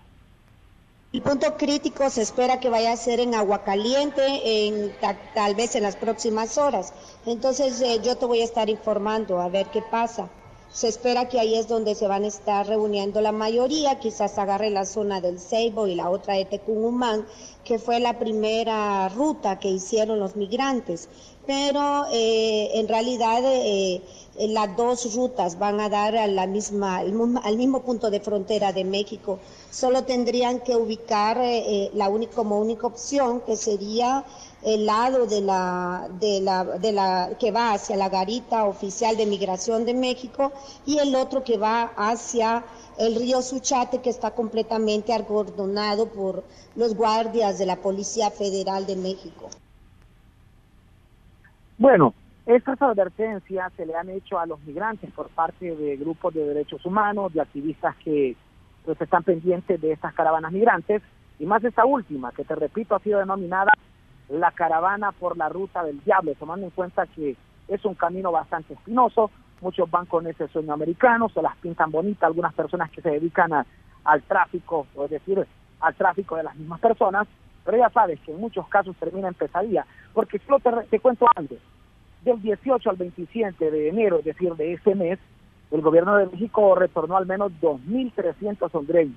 El punto crítico se espera que vaya a ser en agua caliente, en, tal vez en las próximas horas. Entonces eh, yo te voy a estar informando a ver qué pasa. Se espera que ahí es donde se van a estar reuniendo la mayoría, quizás agarre la zona del Ceibo y la otra de Tecumumán, que fue la primera ruta que hicieron los migrantes. Pero eh, en realidad eh, eh, las dos rutas van a dar a la misma, al mismo punto de frontera de México. Solo tendrían que ubicar la única, como única opción, que sería el lado de la, de la, de la, que va hacia la garita oficial de migración de México y el otro que va hacia el río Suchate que está completamente acordonado por los guardias de la Policía Federal de México. Bueno, estas advertencias se le han hecho a los migrantes por parte de grupos de derechos humanos, de activistas que pues, están pendientes de estas caravanas migrantes, y más esta última, que te repito, ha sido denominada la caravana por la ruta del diablo, tomando en cuenta que es un camino bastante espinoso, muchos van con ese sueño americano, se las pintan bonitas, algunas personas que se dedican al tráfico, es decir, al tráfico de las mismas personas, pero ya sabes que en muchos casos termina en pesadilla, porque solo te, cuento antes, del 18 al 27 de enero, es decir, de ese mes, el gobierno de México retornó al menos 2.300 hondureños.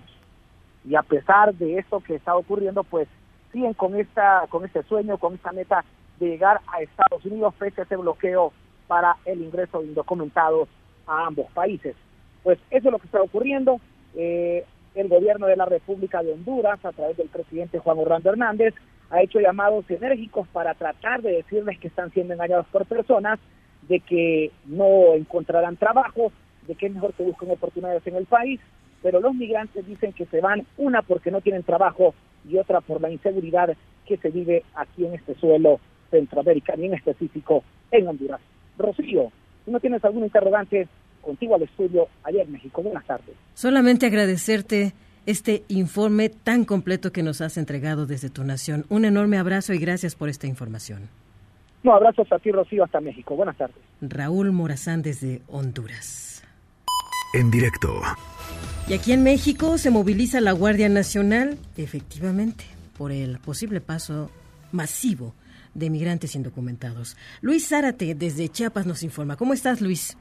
Y a pesar de esto que está ocurriendo, pues siguen con esta con este sueño, con esta meta de llegar a Estados Unidos pese a ese bloqueo para el ingreso de indocumentados a ambos países. Pues eso es lo que está ocurriendo. Eh, el gobierno de la República de Honduras, a través del presidente Juan Orlando Hernández, ha hecho llamados enérgicos para tratar de decirles que están siendo engañados por personas, de que no encontrarán trabajo, de que es mejor que busquen oportunidades en el país, pero los migrantes dicen que se van, una porque no tienen trabajo y otra por la inseguridad que se vive aquí en este suelo centroamericano y en específico en Honduras. Rocío, si no tienes algún interrogante, contigo al estudio ayer en México. Buenas tardes. Solamente agradecerte este informe tan completo que nos has entregado desde tu nación. Un enorme abrazo y gracias por esta información. No, abrazos a ti, Rocío, hasta México. Buenas tardes. Raúl Morazán desde Honduras. En directo. Y aquí en México se moviliza la Guardia Nacional, efectivamente, por el posible paso masivo de migrantes indocumentados. Luis Zárate desde Chiapas nos informa. ¿Cómo estás, Luis?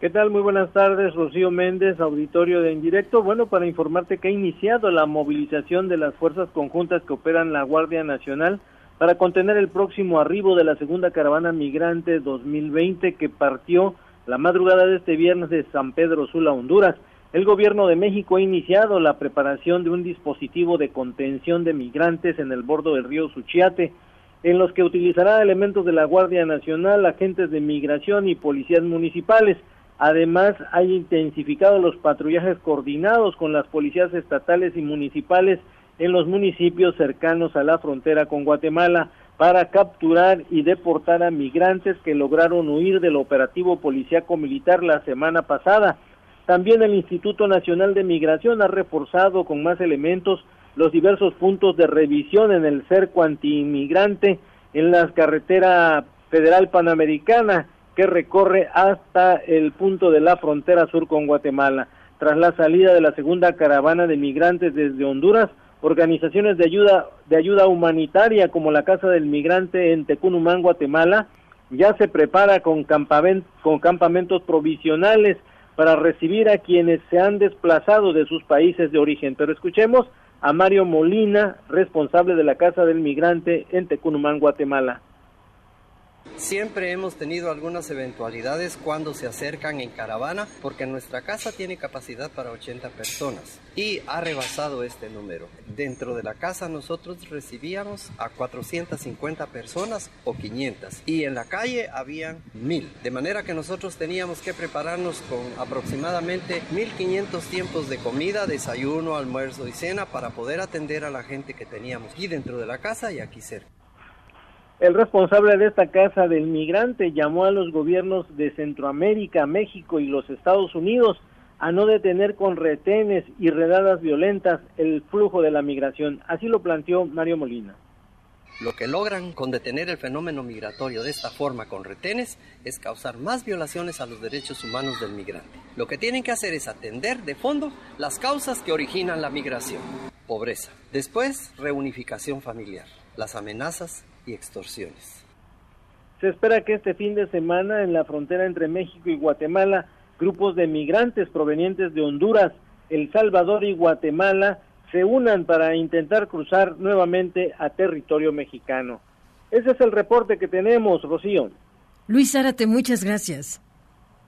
¿Qué tal? Muy buenas tardes, Rocío Méndez, auditorio de En Directo. Bueno, para informarte que ha iniciado la movilización de las fuerzas conjuntas que operan la Guardia Nacional para contener el próximo arribo de la segunda caravana migrante 2020 que partió la madrugada de este viernes de San Pedro Sula, Honduras. El gobierno de México ha iniciado la preparación de un dispositivo de contención de migrantes en el bordo del río Suchiate, en los que utilizará elementos de la Guardia Nacional, agentes de migración y policías municipales. Además, ha intensificado los patrullajes coordinados con las policías estatales y municipales en los municipios cercanos a la frontera con Guatemala para capturar y deportar a migrantes que lograron huir del operativo policíaco militar la semana pasada. También el Instituto Nacional de Migración ha reforzado con más elementos los diversos puntos de revisión en el cerco antiinmigrante en la carretera federal panamericana que recorre hasta el punto de la frontera sur con Guatemala. Tras la salida de la segunda caravana de migrantes desde Honduras, organizaciones de ayuda de ayuda humanitaria como la Casa del Migrante en Tecunumán, Guatemala, ya se prepara con, con campamentos provisionales para recibir a quienes se han desplazado de sus países de origen. Pero escuchemos a Mario Molina, responsable de la Casa del Migrante en Tecunumán, Guatemala. Siempre hemos tenido algunas eventualidades cuando se acercan en caravana porque nuestra casa tiene capacidad para 80 personas y ha rebasado este número. Dentro de la casa nosotros recibíamos a 450 personas o 500 y en la calle habían 1000. De manera que nosotros teníamos que prepararnos con aproximadamente 1500 tiempos de comida, desayuno, almuerzo y cena para poder atender a la gente que teníamos aquí dentro de la casa y aquí cerca. El responsable de esta casa del migrante llamó a los gobiernos de Centroamérica, México y los Estados Unidos a no detener con retenes y redadas violentas el flujo de la migración. Así lo planteó Mario Molina. Lo que logran con detener el fenómeno migratorio de esta forma con retenes es causar más violaciones a los derechos humanos del migrante. Lo que tienen que hacer es atender de fondo las causas que originan la migración. Pobreza. Después, reunificación familiar, las amenazas y extorsiones. Se espera que este fin de semana en la frontera entre México y Guatemala, grupos de migrantes provenientes de Honduras, El Salvador y Guatemala se unan para intentar cruzar nuevamente a territorio mexicano. Ese es el reporte que tenemos, Rocío. Luis Zárate, muchas gracias.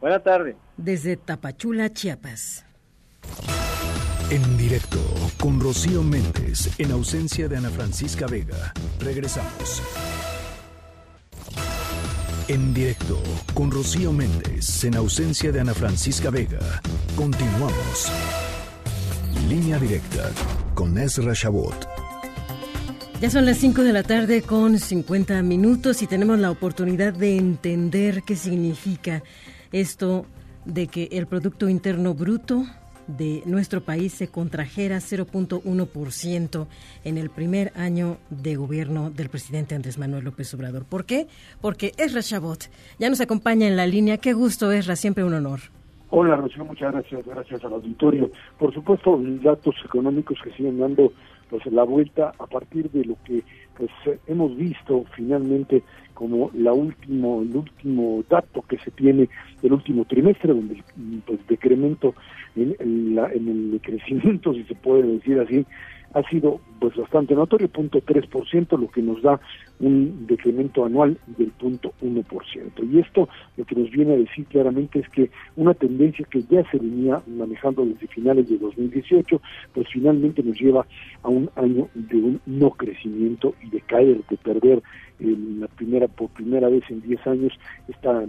Buenas tardes. Desde Tapachula, Chiapas. En directo con Rocío Méndez, en ausencia de Ana Francisca Vega. Regresamos. En directo con Rocío Méndez, en ausencia de Ana Francisca Vega. Continuamos. Línea directa con Ezra Shabot. Ya son las 5 de la tarde con 50 minutos y tenemos la oportunidad de entender qué significa esto de que el Producto Interno Bruto de nuestro país se contrajera 0.1% en el primer año de gobierno del presidente Andrés Manuel López Obrador. ¿Por qué? Porque Ezra Shabot ya nos acompaña en la línea. Qué gusto, Ezra, siempre un honor. Hola, Rocío, muchas gracias, gracias al auditorio. Por supuesto, datos económicos que siguen dando pues la vuelta a partir de lo que pues hemos visto finalmente como la último el último dato que se tiene del último trimestre donde pues decremento en, en el crecimiento si se puede decir así ha sido pues bastante notorio, punto ciento, lo que nos da un decremento anual del punto ciento. Y esto lo que nos viene a decir claramente es que una tendencia que ya se venía manejando desde finales de 2018, pues finalmente nos lleva a un año de un no crecimiento y de caer, de perder la primera por primera vez en 10 años esta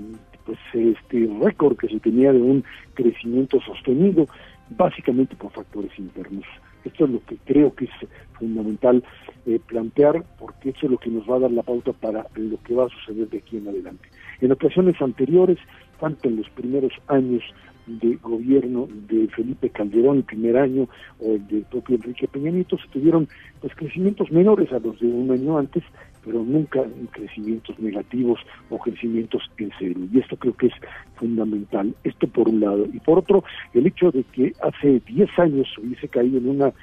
pues este récord que se tenía de un crecimiento sostenido básicamente por factores internos. Esto es lo que creo que es fundamental eh, plantear, porque eso es lo que nos va a dar la pauta para lo que va a suceder de aquí en adelante. En ocasiones anteriores, tanto en los primeros años de gobierno de Felipe Calderón, primer año, o el del propio Enrique Peña Nieto, se tuvieron pues, crecimientos menores a los de un año antes, pero nunca crecimientos negativos o crecimientos en serio. Y esto creo que es fundamental. Esto por un lado. Y por otro, el hecho de que hace 10 años hubiese caído en una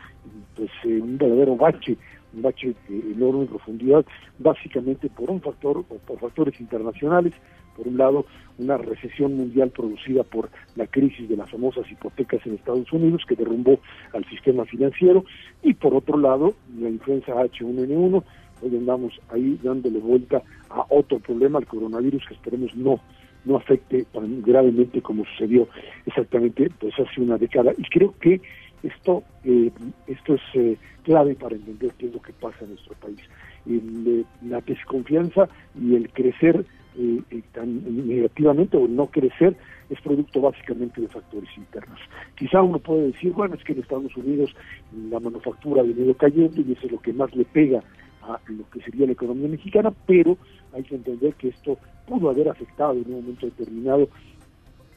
pues un verdadero bache un bache enorme profundidad, básicamente por un factor o por factores internacionales, por un lado, una recesión mundial producida por la crisis de las famosas hipotecas en Estados Unidos que derrumbó al sistema financiero, y por otro lado, la influenza H1N1 hoy andamos ahí dándole vuelta a otro problema, el coronavirus, que esperemos no no afecte tan gravemente como sucedió exactamente pues hace una década. Y creo que esto eh, esto es eh, clave para entender qué es lo que pasa en nuestro país. Eh, la desconfianza y el crecer tan negativamente o no crecer es producto básicamente de factores internos. Quizá uno puede decir, bueno, es que en Estados Unidos la manufactura ha venido cayendo y eso es lo que más le pega a lo que sería la economía mexicana, pero hay que entender que esto pudo haber afectado en un momento determinado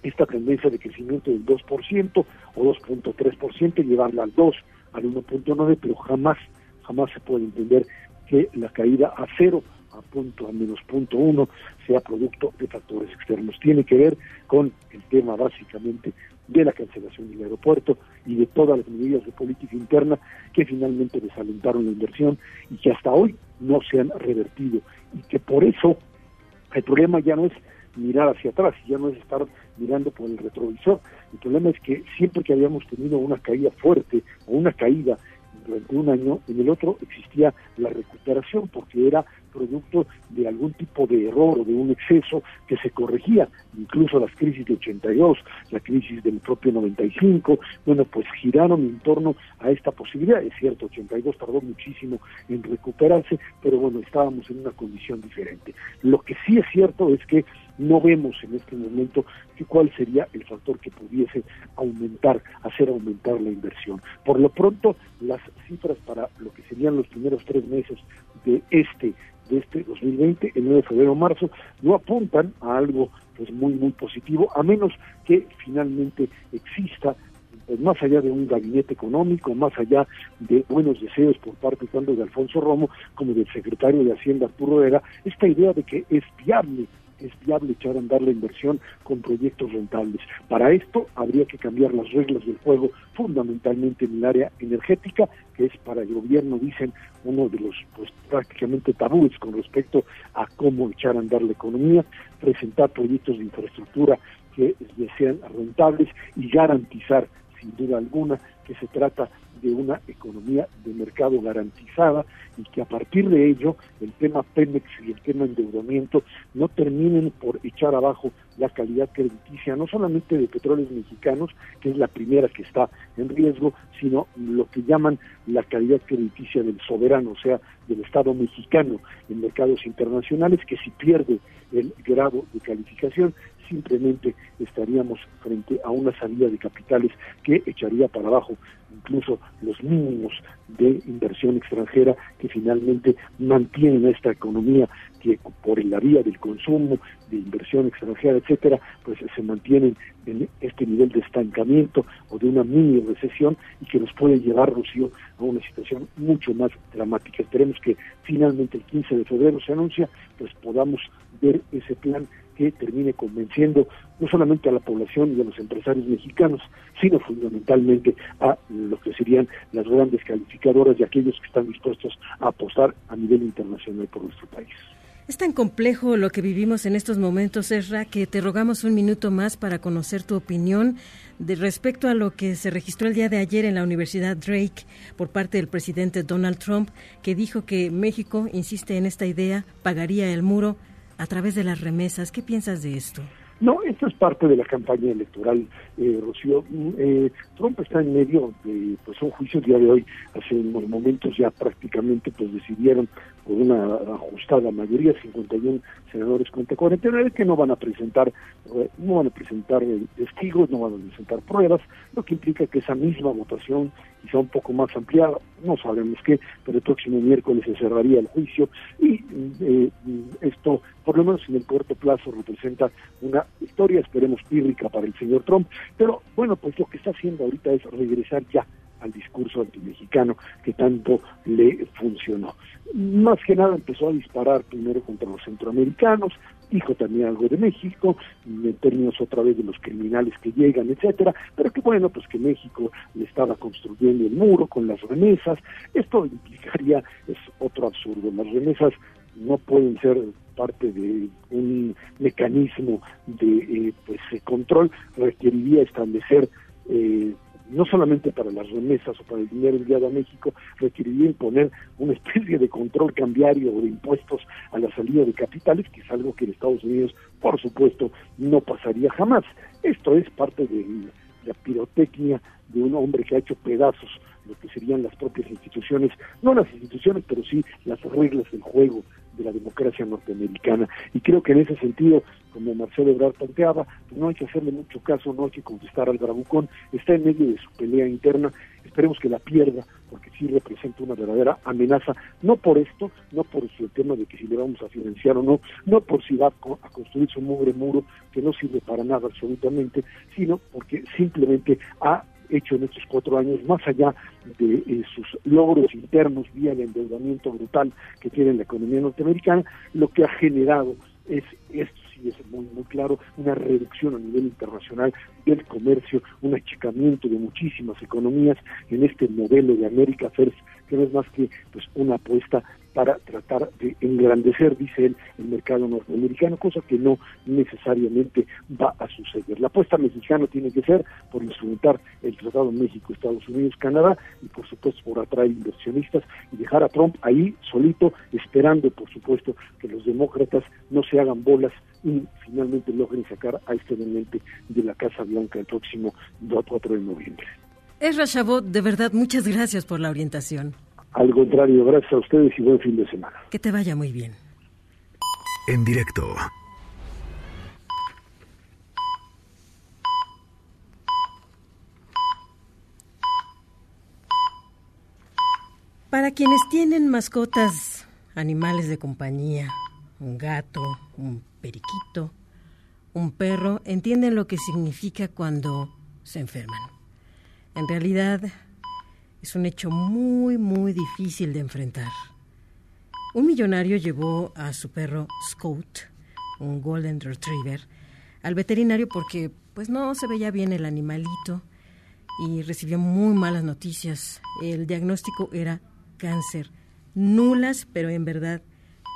esta tendencia de crecimiento del 2% o 2.3%, llevarla al 2, al 1.9, pero jamás, jamás se puede entender que la caída a cero, a punto, a menos punto uno, sea producto de factores externos. Tiene que ver con el tema básicamente de la cancelación del aeropuerto y de todas las medidas de política interna que finalmente desalentaron la inversión y que hasta hoy no se han revertido y que por eso el problema ya no es mirar hacia atrás, ya no es estar mirando por el retrovisor, el problema es que siempre que habíamos tenido una caída fuerte o una caída durante un año, en el otro existía la recuperación porque era producto de algún tipo de error o de un exceso que se corregía, incluso las crisis de 82, la crisis del propio 95, bueno, pues giraron en torno a esta posibilidad, es cierto, 82 tardó muchísimo en recuperarse, pero bueno, estábamos en una condición diferente. Lo que sí es cierto es que no vemos en este momento que cuál sería el factor que pudiese aumentar, hacer aumentar la inversión. Por lo pronto, las cifras para lo que serían los primeros tres meses de este de este 2020, el 9 de febrero marzo, no apuntan a algo pues muy muy positivo, a menos que finalmente exista pues más allá de un gabinete económico, más allá de buenos deseos por parte tanto de Alfonso Romo como del secretario de Hacienda Arturo Herrera, esta idea de que es viable es viable echar a andar la inversión con proyectos rentables. Para esto habría que cambiar las reglas del juego, fundamentalmente en el área energética, que es para el gobierno, dicen, uno de los pues prácticamente tabúes con respecto a cómo echar a andar la economía, presentar proyectos de infraestructura que sean rentables y garantizar, sin duda alguna, que se trata de una economía de mercado garantizada y que a partir de ello el tema Pemex y el tema endeudamiento no terminen por echar abajo la calidad crediticia, no solamente de petróleos mexicanos, que es la primera que está en riesgo, sino lo que llaman la calidad crediticia del soberano, o sea, del Estado mexicano en mercados internacionales, que si pierde el grado de calificación, simplemente estaríamos frente a una salida de capitales que echaría para abajo incluso los mínimos de inversión extranjera que finalmente mantienen esta economía que por la vía del consumo, de inversión extranjera, etcétera, pues se mantienen en este nivel de estancamiento o de una mini recesión y que nos puede llevar, Rocío, a una situación mucho más dramática. Esperemos que finalmente el 15 de febrero se anuncia, pues podamos ver ese plan que termine convenciendo no solamente a la población y a los empresarios mexicanos, sino fundamentalmente a lo que serían las grandes calificadoras y aquellos que están dispuestos a apostar a nivel internacional por nuestro país. Es tan complejo lo que vivimos en estos momentos, Ezra, que te rogamos un minuto más para conocer tu opinión de respecto a lo que se registró el día de ayer en la Universidad Drake por parte del presidente Donald Trump, que dijo que México, insiste en esta idea, pagaría el muro a través de las remesas. ¿Qué piensas de esto? No, esto es parte de la campaña electoral, eh, Rocío. Mm, eh, Trump está en medio de pues, un juicio día de hoy. Hace unos momentos ya prácticamente pues decidieron por una ajustada mayoría, 51 senadores contra 49, que no van a presentar, eh, no van a presentar eh, testigos, no van a presentar pruebas, lo que implica que esa misma votación, quizá un poco más ampliada, no sabemos qué, pero el próximo miércoles se cerraría el juicio y eh, esto, por lo menos en el corto plazo, representa una historia, esperemos, pírrica para el señor Trump, pero bueno, pues lo que está haciendo ahorita es regresar ya al discurso antimexicano que tanto le funcionó. Más que nada empezó a disparar primero contra los centroamericanos, dijo también algo de México, en términos otra vez de los criminales que llegan, etcétera, pero que bueno, pues que México le estaba construyendo el muro con las remesas, esto implicaría, es otro absurdo, las remesas no pueden ser parte de un mecanismo de eh, pues control, requeriría establecer eh, no solamente para las remesas o para el dinero enviado a México, requeriría imponer una especie de control cambiario o de impuestos a la salida de capitales, que es algo que en Estados Unidos, por supuesto, no pasaría jamás. Esto es parte de la pirotecnia de un hombre que ha hecho pedazos lo que serían las propias instituciones, no las instituciones, pero sí las reglas del juego de la democracia norteamericana. Y creo que en ese sentido, como Marcelo Ebrard planteaba, pues no hay que hacerle mucho caso, no hay que contestar al bravucón, está en medio de su pelea interna, esperemos que la pierda, porque sí representa una verdadera amenaza, no por esto, no por el tema de que si le vamos a financiar o no, no por si va a construir su mugre muro, que no sirve para nada absolutamente, sino porque simplemente ha hecho en estos cuatro años, más allá de eh, sus logros internos vía el endeudamiento brutal que tiene la economía norteamericana, lo que ha generado es esto sí es muy muy claro una reducción a nivel internacional del comercio, un achicamiento de muchísimas economías en este modelo de América First que no es más que pues una apuesta para tratar de engrandecer, dice él, el mercado norteamericano, cosa que no necesariamente va a suceder. La apuesta mexicana tiene que ser por instrumentar el Tratado México, Estados Unidos, Canadá y por supuesto por atraer inversionistas y dejar a Trump ahí solito, esperando por supuesto que los demócratas no se hagan bolas y finalmente logren sacar a este demente de la Casa Blanca el próximo 4 de noviembre. Ezra Chabot, de verdad, muchas gracias por la orientación. Al contrario, gracias a ustedes y buen fin de semana. Que te vaya muy bien. En directo. Para quienes tienen mascotas, animales de compañía, un gato, un periquito, un perro, entienden lo que significa cuando se enferman. En realidad, es un hecho muy, muy difícil de enfrentar. Un millonario llevó a su perro Scout, un Golden Retriever, al veterinario porque pues no se veía bien el animalito y recibió muy malas noticias. El diagnóstico era cáncer, nulas, pero en verdad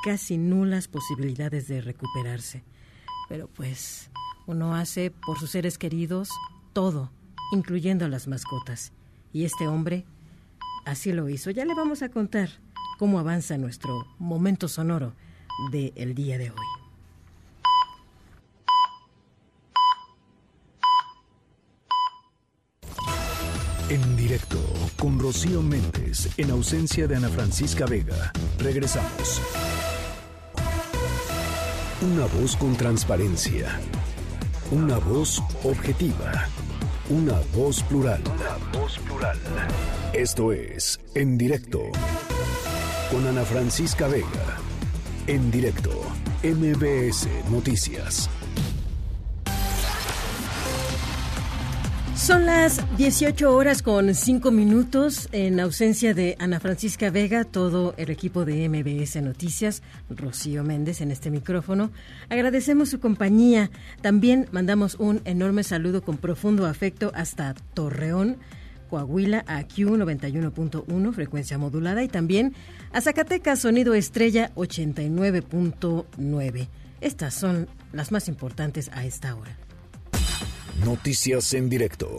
casi nulas posibilidades de recuperarse. Pero pues uno hace por sus seres queridos todo, incluyendo las mascotas. Y este hombre así lo hizo. Ya le vamos a contar cómo avanza nuestro momento sonoro del día de hoy. En directo con Rocío Méndez en ausencia de Ana Francisca Vega. Regresamos. Una voz con transparencia. Una voz objetiva. Una voz plural. Una voz plural. Esto es En directo con Ana Francisca Vega. En directo, MBS Noticias. Son las 18 horas con 5 minutos en ausencia de Ana Francisca Vega, todo el equipo de MBS Noticias, Rocío Méndez en este micrófono. Agradecemos su compañía. También mandamos un enorme saludo con profundo afecto hasta Torreón, Coahuila a Q91.1, frecuencia modulada, y también a Zacatecas, sonido estrella 89.9. Estas son las más importantes a esta hora. Noticias en directo.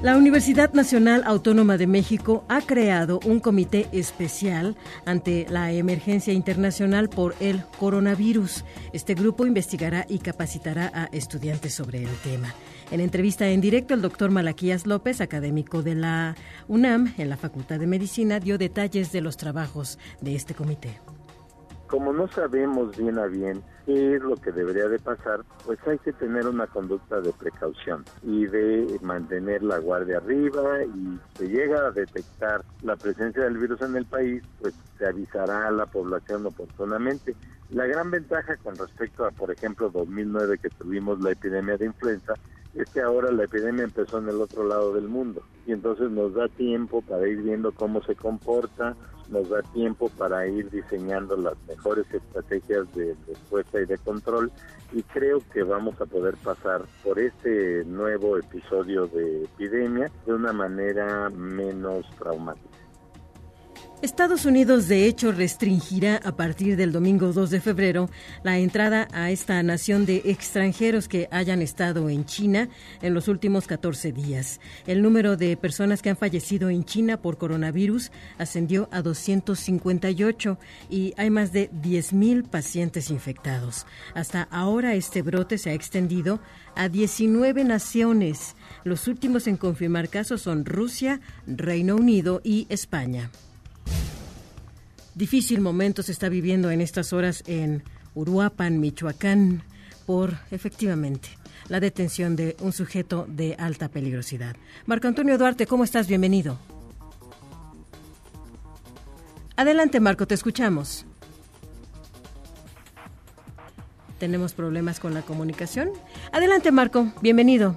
La Universidad Nacional Autónoma de México ha creado un comité especial ante la emergencia internacional por el coronavirus. Este grupo investigará y capacitará a estudiantes sobre el tema. En entrevista en directo, el doctor Malaquías López, académico de la UNAM en la Facultad de Medicina, dio detalles de los trabajos de este comité como no sabemos bien a bien qué es lo que debería de pasar, pues hay que tener una conducta de precaución y de mantener la guardia arriba y si llega a detectar la presencia del virus en el país, pues se avisará a la población oportunamente. La gran ventaja con respecto a, por ejemplo, 2009 que tuvimos la epidemia de influenza, es que ahora la epidemia empezó en el otro lado del mundo y entonces nos da tiempo para ir viendo cómo se comporta, nos da tiempo para ir diseñando las mejores estrategias de respuesta y de control y creo que vamos a poder pasar por este nuevo episodio de epidemia de una manera menos traumática. Estados Unidos, de hecho, restringirá a partir del domingo 2 de febrero la entrada a esta nación de extranjeros que hayan estado en China en los últimos 14 días. El número de personas que han fallecido en China por coronavirus ascendió a 258 y hay más de 10.000 pacientes infectados. Hasta ahora este brote se ha extendido a 19 naciones. Los últimos en confirmar casos son Rusia, Reino Unido y España. Difícil momento se está viviendo en estas horas en Uruapan, Michoacán, por efectivamente la detención de un sujeto de alta peligrosidad. Marco Antonio Duarte, ¿cómo estás? Bienvenido. Adelante, Marco, te escuchamos. Tenemos problemas con la comunicación. Adelante, Marco, bienvenido.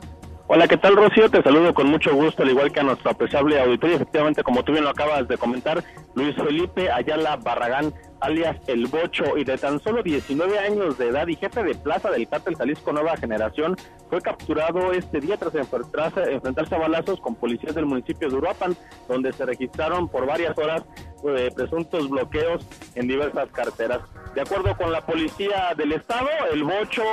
Hola, ¿qué tal, Rocío? Te saludo con mucho gusto, al igual que a nuestro apreciable auditorio. Efectivamente, como tú bien lo acabas de comentar, Luis Felipe Ayala Barragán, alias El Bocho, y de tan solo 19 años de edad y jefe de plaza del cártel Jalisco Nueva Generación, fue capturado este día tras enfrentarse, a balazos con policías del municipio de Uruapan, donde se registraron por varias horas eh, presuntos bloqueos en diversas carteras. De acuerdo con la policía del estado, El Bocho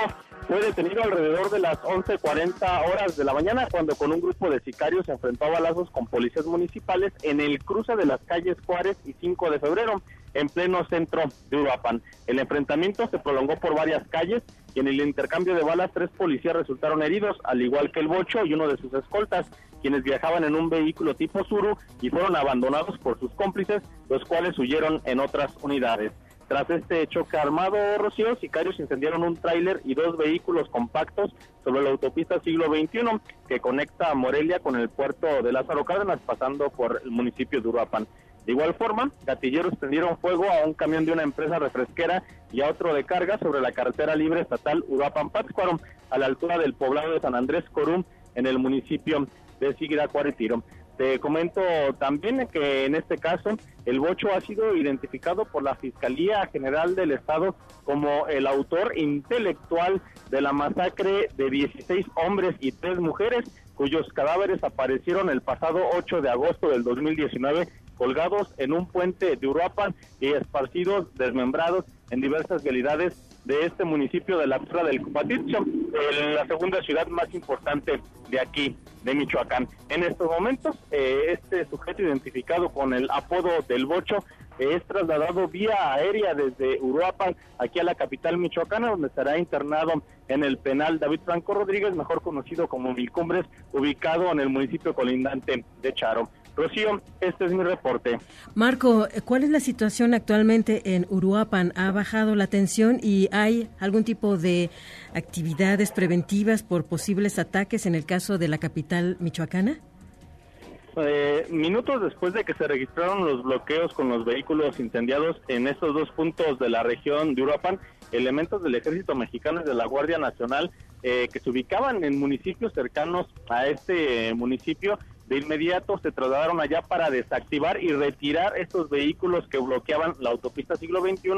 fue detenido alrededor de las 11.40 horas de la mañana cuando con un grupo de sicarios se enfrentó a balazos con policías municipales en el cruce de las calles Juárez y 5 de febrero, en pleno centro de Uruapan. El enfrentamiento se prolongó por varias calles y en el intercambio de balas tres policías resultaron heridos, al igual que el Bocho y uno de sus escoltas, quienes viajaban en un vehículo tipo Suru y fueron abandonados por sus cómplices, los cuales huyeron en otras unidades. Tras este choque armado, Rocío, sicarios incendiaron un tráiler y dos vehículos compactos sobre la autopista siglo XXI que conecta a Morelia con el puerto de Lázaro Cárdenas, pasando por el municipio de Uruapan. De igual forma, gatilleros prendieron fuego a un camión de una empresa refresquera y a otro de carga sobre la carretera libre estatal Uruapan-Pátzcuaro, a la altura del poblado de San Andrés Corum, en el municipio de Siracuaretiro. Te comento también que en este caso el Bocho ha sido identificado por la Fiscalía General del Estado como el autor intelectual de la masacre de 16 hombres y 3 mujeres cuyos cadáveres aparecieron el pasado 8 de agosto del 2019 colgados en un puente de Uruapan y esparcidos, desmembrados en diversas vialidades de este municipio de la Tierra del Cupatitcho, la segunda ciudad más importante de aquí, de Michoacán. En estos momentos, eh, este sujeto identificado con el apodo del Bocho es trasladado vía aérea desde Uruapan aquí a la capital michoacana, donde estará internado en el penal David Franco Rodríguez, mejor conocido como Milcumbres, ubicado en el municipio colindante de Charo. Rocío, este es mi reporte. Marco, ¿cuál es la situación actualmente en Uruapan? ¿Ha bajado la tensión y hay algún tipo de actividades preventivas por posibles ataques en el caso de la capital michoacana? Eh, minutos después de que se registraron los bloqueos con los vehículos incendiados en estos dos puntos de la región de Uruapan, elementos del ejército mexicano y de la Guardia Nacional eh, que se ubicaban en municipios cercanos a este municipio de inmediato se trasladaron allá para desactivar y retirar estos vehículos que bloqueaban la autopista siglo XXI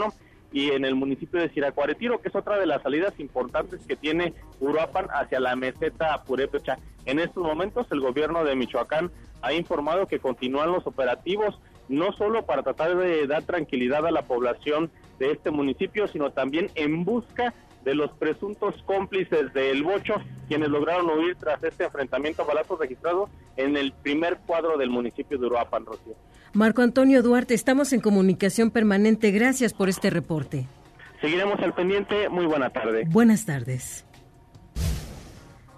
y en el municipio de Siracuaretiro, que es otra de las salidas importantes que tiene Uruapan hacia la meseta Purépecha. En estos momentos el gobierno de Michoacán ha informado que continúan los operativos no solo para tratar de dar tranquilidad a la población de este municipio, sino también en busca de los presuntos cómplices del Bocho, quienes lograron huir tras este enfrentamiento a balazos registrado en el primer cuadro del municipio de Uruapan, Rocío. Marco Antonio Duarte, estamos en comunicación permanente. Gracias por este reporte. Seguiremos al pendiente. Muy buena tarde. Buenas tardes.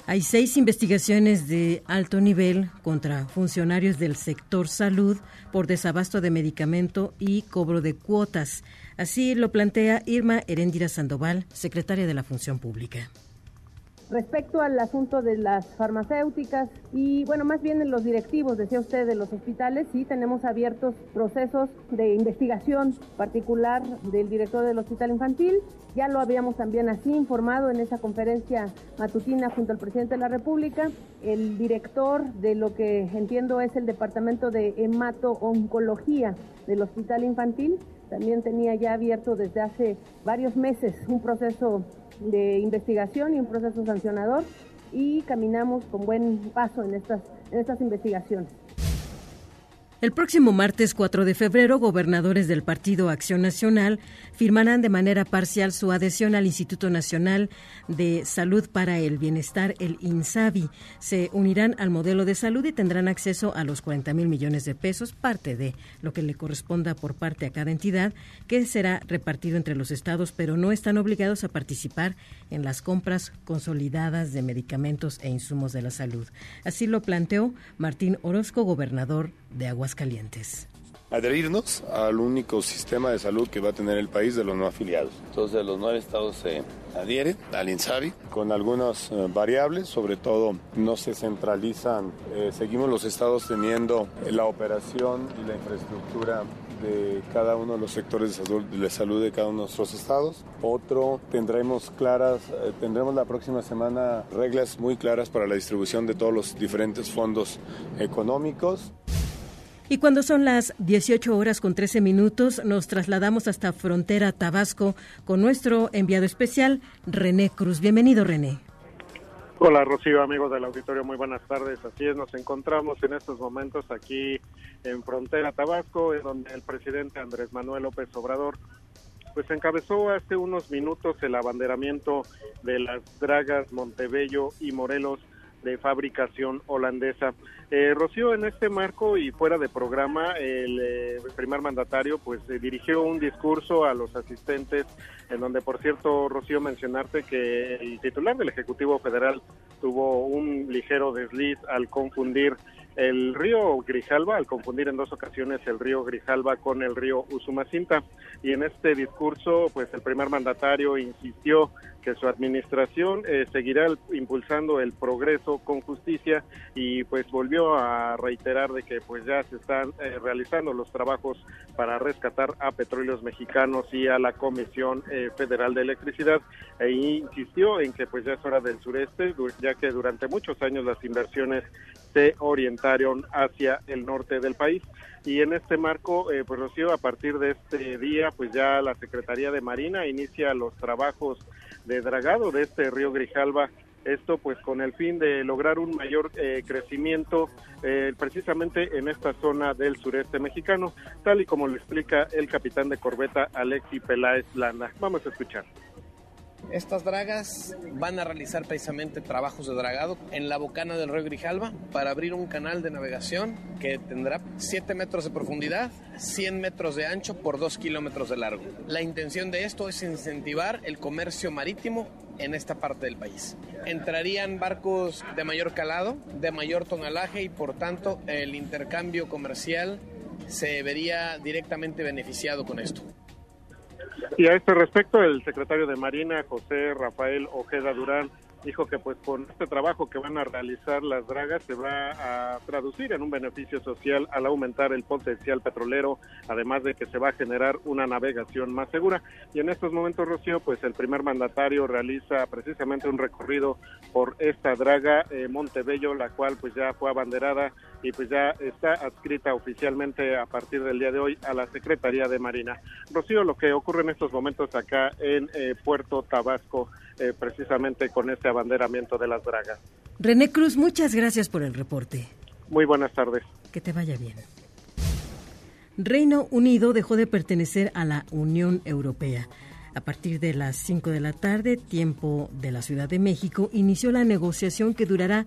Hay seis investigaciones de alto nivel contra funcionarios del sector salud por desabasto de medicamento y cobro de cuotas. Así lo plantea Irma Heréndira Sandoval, secretaria de la Función Pública. Respecto al asunto de las farmacéuticas y, bueno, más bien en los directivos, decía usted, de los hospitales, sí tenemos abiertos procesos de investigación particular del director del Hospital Infantil. Ya lo habíamos también así informado en esa conferencia matutina junto al presidente de la República. El director de lo que entiendo es el Departamento de Hemato-Oncología del Hospital Infantil también tenía ya abierto desde hace varios meses un proceso de investigación y un proceso sancionador y caminamos con buen paso en estas, en estas investigaciones. El próximo martes 4 de febrero, gobernadores del Partido Acción Nacional firmarán de manera parcial su adhesión al Instituto Nacional de Salud para el Bienestar, el INSABI. Se unirán al modelo de salud y tendrán acceso a los 40 mil millones de pesos, parte de lo que le corresponda por parte a cada entidad, que será repartido entre los estados, pero no están obligados a participar en las compras consolidadas de medicamentos e insumos de la salud. Así lo planteó Martín Orozco, gobernador de Aguascalientes adherirnos al único sistema de salud que va a tener el país de los no afiliados. Entonces los nueve estados se adhieren al INSABI con algunas eh, variables, sobre todo no se centralizan, eh, seguimos los estados teniendo la operación y la infraestructura de cada uno de los sectores de salud, de salud de cada uno de nuestros estados. Otro, tendremos claras, eh, tendremos la próxima semana reglas muy claras para la distribución de todos los diferentes fondos económicos. Y cuando son las 18 horas con 13 minutos, nos trasladamos hasta Frontera Tabasco con nuestro enviado especial, René Cruz. Bienvenido, René. Hola Rocío, amigos del auditorio, muy buenas tardes. Así es, nos encontramos en estos momentos aquí en Frontera Tabasco, en donde el presidente Andrés Manuel López Obrador pues encabezó hace unos minutos el abanderamiento de las dragas Montebello y Morelos de fabricación holandesa. Eh, Rocío, en este marco y fuera de programa, el, eh, primer mandatario pues eh, dirigió un discurso a los asistentes, en donde, por cierto, Rocío, mencionarte que el titular del Ejecutivo Federal tuvo un ligero desliz al confundir el río Grijalba, al confundir en dos ocasiones el río Grijalba con el río Usumacinta. Y en este discurso, pues el primer mandatario insistió que su administración eh, seguirá impulsando el progreso con justicia y pues volvió a reiterar de que pues ya se están eh, realizando los trabajos para rescatar a petróleos mexicanos y a la Comisión eh, Federal de Electricidad e insistió en que pues ya es hora del sureste ya que durante muchos años las inversiones se orientaron hacia el norte del país y en este marco, pues Rocío, a partir de este día, pues ya la Secretaría de Marina inicia los trabajos de dragado de este río Grijalva. Esto pues con el fin de lograr un mayor eh, crecimiento eh, precisamente en esta zona del sureste mexicano, tal y como lo explica el capitán de corbeta Alexi Peláez Lana. Vamos a escuchar. Estas dragas van a realizar precisamente trabajos de dragado en la bocana del río Grijalva para abrir un canal de navegación que tendrá 7 metros de profundidad, 100 metros de ancho por 2 kilómetros de largo. La intención de esto es incentivar el comercio marítimo en esta parte del país. Entrarían barcos de mayor calado, de mayor tonalaje y por tanto el intercambio comercial se vería directamente beneficiado con esto. Y a este respecto, el secretario de Marina, José Rafael Ojeda Durán, dijo que pues con este trabajo que van a realizar las dragas se va a traducir en un beneficio social al aumentar el potencial petrolero, además de que se va a generar una navegación más segura. Y en estos momentos, Rocío, pues el primer mandatario realiza precisamente un recorrido por esta draga eh, Montebello, la cual pues ya fue abanderada y pues ya está adscrita oficialmente a partir del día de hoy a la Secretaría de Marina. Rocío, lo que ocurre en estos momentos acá en eh, Puerto Tabasco, eh, precisamente con este abanderamiento de las dragas. René Cruz, muchas gracias por el reporte. Muy buenas tardes. Que te vaya bien. Reino Unido dejó de pertenecer a la Unión Europea. A partir de las 5 de la tarde, tiempo de la Ciudad de México, inició la negociación que durará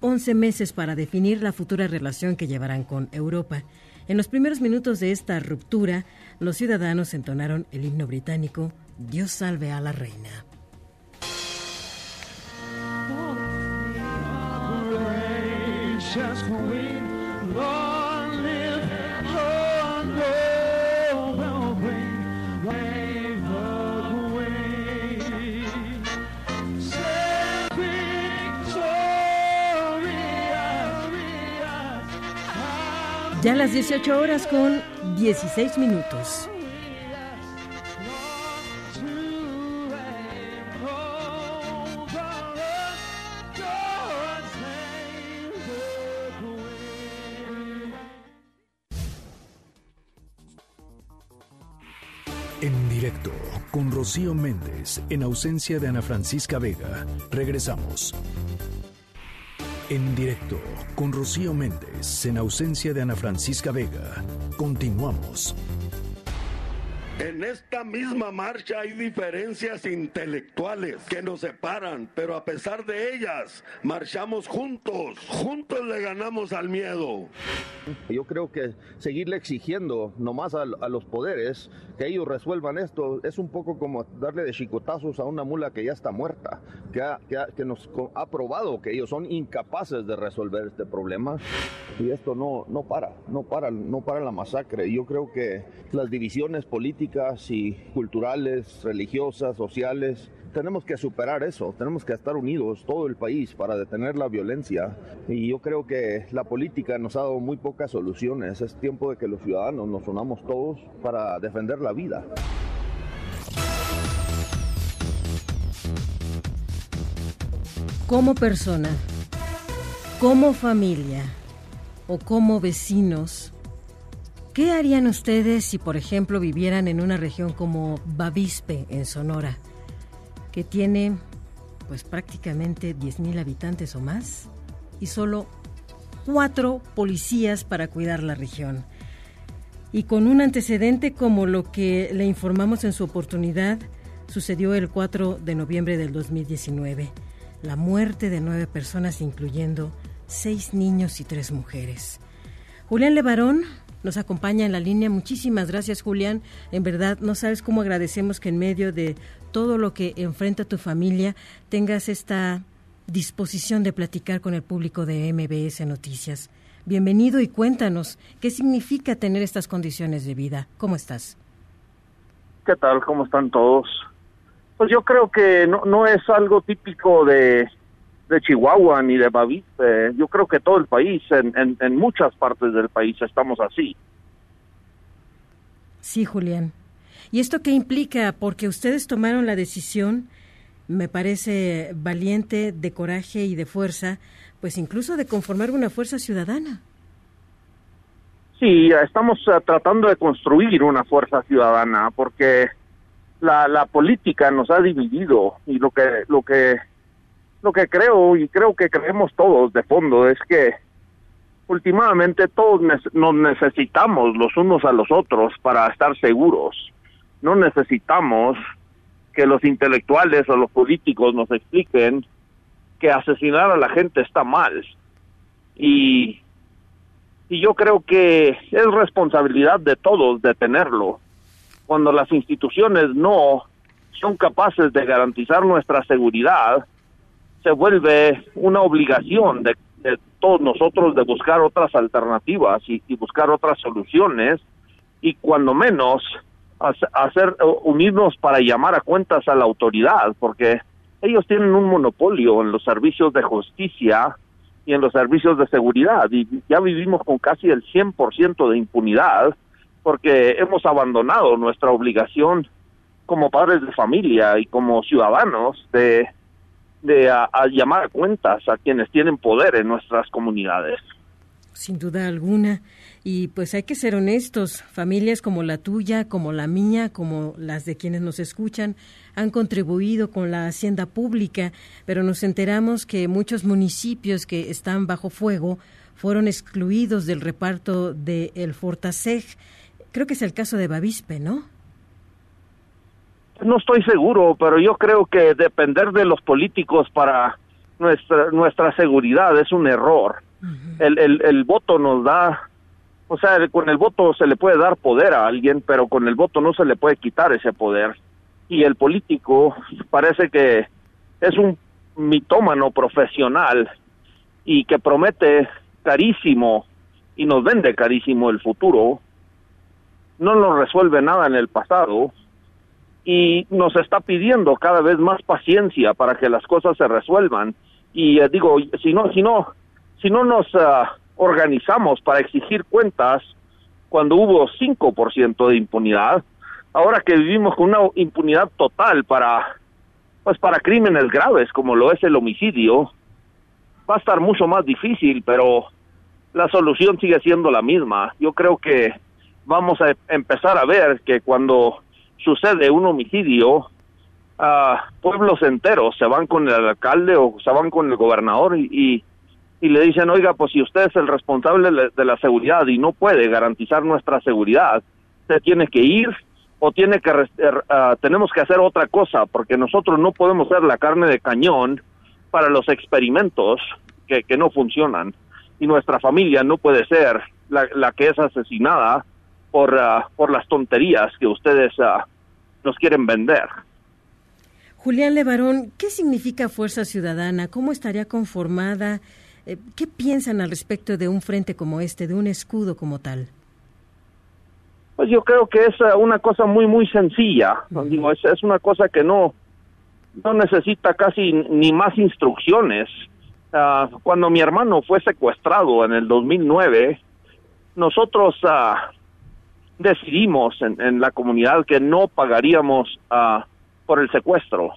11 meses para definir la futura relación que llevarán con Europa. En los primeros minutos de esta ruptura, los ciudadanos entonaron el himno británico Dios salve a la reina. Ya las 18 horas con 16 minutos. En directo con Rocío Méndez, en ausencia de Ana Francisca Vega, regresamos. En directo con Rocío Méndez, en ausencia de Ana Francisca Vega. Continuamos. En esta misma marcha hay diferencias intelectuales que nos separan, pero a pesar de ellas, marchamos juntos. Juntos le ganamos al miedo. Yo creo que seguirle exigiendo nomás a, a los poderes que ellos resuelvan esto es un poco como darle de chicotazos a una mula que ya está muerta, que, que, que nos ha probado que ellos son incapaces de resolver este problema. Y esto no, no para, no para, no para la masacre. Yo creo que las divisiones políticas y culturales, religiosas, sociales. Tenemos que superar eso, tenemos que estar unidos todo el país para detener la violencia y yo creo que la política nos ha dado muy pocas soluciones. Es tiempo de que los ciudadanos nos unamos todos para defender la vida. Como persona, como familia o como vecinos, ¿Qué harían ustedes si, por ejemplo, vivieran en una región como Bavispe, en Sonora, que tiene pues prácticamente 10.000 habitantes o más y solo cuatro policías para cuidar la región? Y con un antecedente como lo que le informamos en su oportunidad, sucedió el 4 de noviembre del 2019, la muerte de nueve personas, incluyendo seis niños y tres mujeres. Julián Levarón nos acompaña en la línea. Muchísimas gracias, Julián. En verdad, no sabes cómo agradecemos que en medio de todo lo que enfrenta tu familia tengas esta disposición de platicar con el público de MBS Noticias. Bienvenido y cuéntanos qué significa tener estas condiciones de vida. ¿Cómo estás? ¿Qué tal? ¿Cómo están todos? Pues yo creo que no, no es algo típico de, de Chihuahua ni de Bavispe. Yo creo que todo el país, en, en, muchas partes del país estamos así. Sí, Julián. ¿Y esto qué implica? Porque ustedes tomaron la decisión, me parece valiente, de coraje y de fuerza, pues incluso de conformar una fuerza ciudadana. Sí, estamos eh, tratando de construir una fuerza ciudadana porque la, la política nos ha dividido y lo que lo que lo que creo y creo que creemos todos de fondo es que últimamente todos nos necesitamos los unos a los otros para estar seguros. No necesitamos que los intelectuales o los políticos nos expliquen que asesinar a la gente está mal. Y, y yo creo que es responsabilidad de todos detenerlo. Cuando las instituciones no son capaces de garantizar nuestra seguridad, se vuelve una obligación de, todos nosotros de buscar otras alternativas y, buscar otras soluciones y cuando menos hacer unirnos para llamar a cuentas a la autoridad porque ellos tienen un monopolio en los servicios de justicia y en los servicios de seguridad y ya vivimos con casi el 100% de impunidad porque hemos abandonado nuestra obligación como padres de familia y como ciudadanos de de a, llamar a cuentas a quienes tienen poder en nuestras comunidades. Sin duda alguna. Y pues hay que ser honestos, familias como la tuya, como la mía, como las de quienes nos escuchan, han contribuido con la hacienda pública, pero nos enteramos que muchos municipios que están bajo fuego fueron excluidos del reparto del el Fortaseg. Creo que es el caso de Bavispe, ¿no? No estoy seguro, pero yo creo que depender de los políticos para nuestra nuestra seguridad es un error. el, el, el voto nos da, o sea, con el voto se le puede dar poder a alguien, pero con el voto no se le puede quitar ese poder. Y el político parece que es un mitómano profesional y que promete carísimo y nos vende carísimo el futuro, no nos resuelve nada en el pasado y nos está pidiendo cada vez más paciencia para que las cosas se resuelvan. Y eh, digo si no si no si no nos ah, organizamos para exigir cuentas cuando hubo 5% de impunidad ahora que vivimos con una impunidad total para pues para crímenes graves como lo es el homicidio va a estar mucho más difícil pero la solución sigue siendo la misma. Yo creo que vamos a empezar a ver que cuando sucede un homicidio, a pueblos enteros se van con el alcalde o se van con el gobernador y, y, le dicen, oiga, pues si usted es el responsable de la seguridad y no puede garantizar nuestra seguridad, usted tiene que ir o tiene que er, ah, tenemos que hacer otra cosa porque nosotros no podemos ser la carne de cañón para los experimentos que, que no funcionan. Y nuestra familia no puede ser la, la que es asesinada por, ah, por las tonterías que ustedes uh, nos quieren vender. Julián Levarón, ¿qué significa Fuerza Ciudadana? ¿Cómo estaría conformada? Eh, ¿Qué piensan al respecto de un frente como este, de un escudo como tal? Pues yo creo que es ah, una cosa muy, muy sencilla. Digo, es, es, una cosa que no, no necesita casi ni más instrucciones. cuando mi hermano fue secuestrado en el 2009, nosotros uh, decidimos en, la comunidad que no pagaríamos uh, por el secuestro.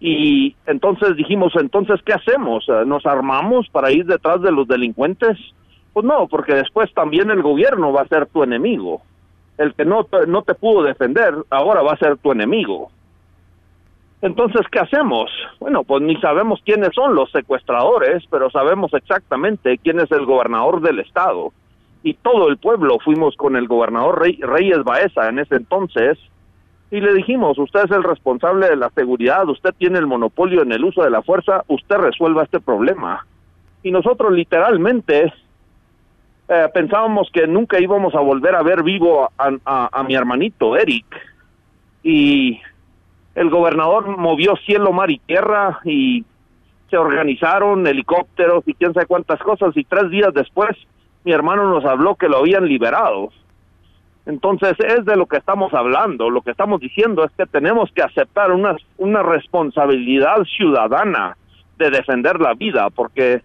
Y entonces dijimos, entonces, ¿qué hacemos? Uh, ¿Nos armamos para ir detrás de los delincuentes? Pues no, porque después también el gobierno va a ser tu enemigo. El que no no te pudo defender, ahora va a ser tu enemigo. Entonces, ¿qué hacemos? Bueno, pues ni sabemos quiénes son los secuestradores, pero sabemos exactamente quién es el gobernador del estado y todo el pueblo fuimos con el gobernador Reyes Baeza en ese entonces y le dijimos, usted es el responsable de la seguridad, usted tiene el monopolio en el uso de la fuerza, usted resuelva este problema. Y nosotros literalmente eh, pensábamos que nunca íbamos a volver a ver vivo a, a mi hermanito Eric. Y el gobernador movió cielo, mar y tierra y se organizaron helicópteros y quién sabe cuántas cosas y tres días después mi hermano nos habló que lo habían liberado. Entonces es de lo que estamos hablando. Lo que estamos diciendo es que tenemos que aceptar una, una responsabilidad ciudadana de defender la vida, porque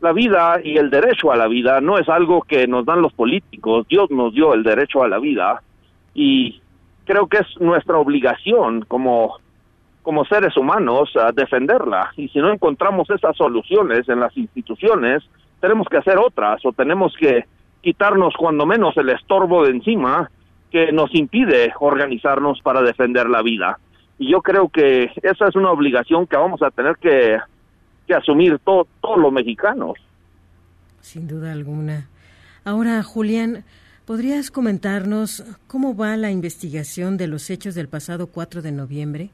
la vida y el derecho a la vida no es algo que nos dan los políticos. Dios nos dio el derecho a la vida y creo que es nuestra obligación como como seres humanos a defenderla y si no encontramos esas soluciones en las instituciones tenemos que hacer otras o tenemos que quitarnos cuando menos el estorbo de encima que nos impide organizarnos para defender la vida. Y yo creo que esa es una obligación que vamos a tener que, asumir todos los mexicanos. Sin duda alguna. Ahora, Julián, ¿podrías comentarnos cómo va la investigación de los hechos del pasado 4 de noviembre?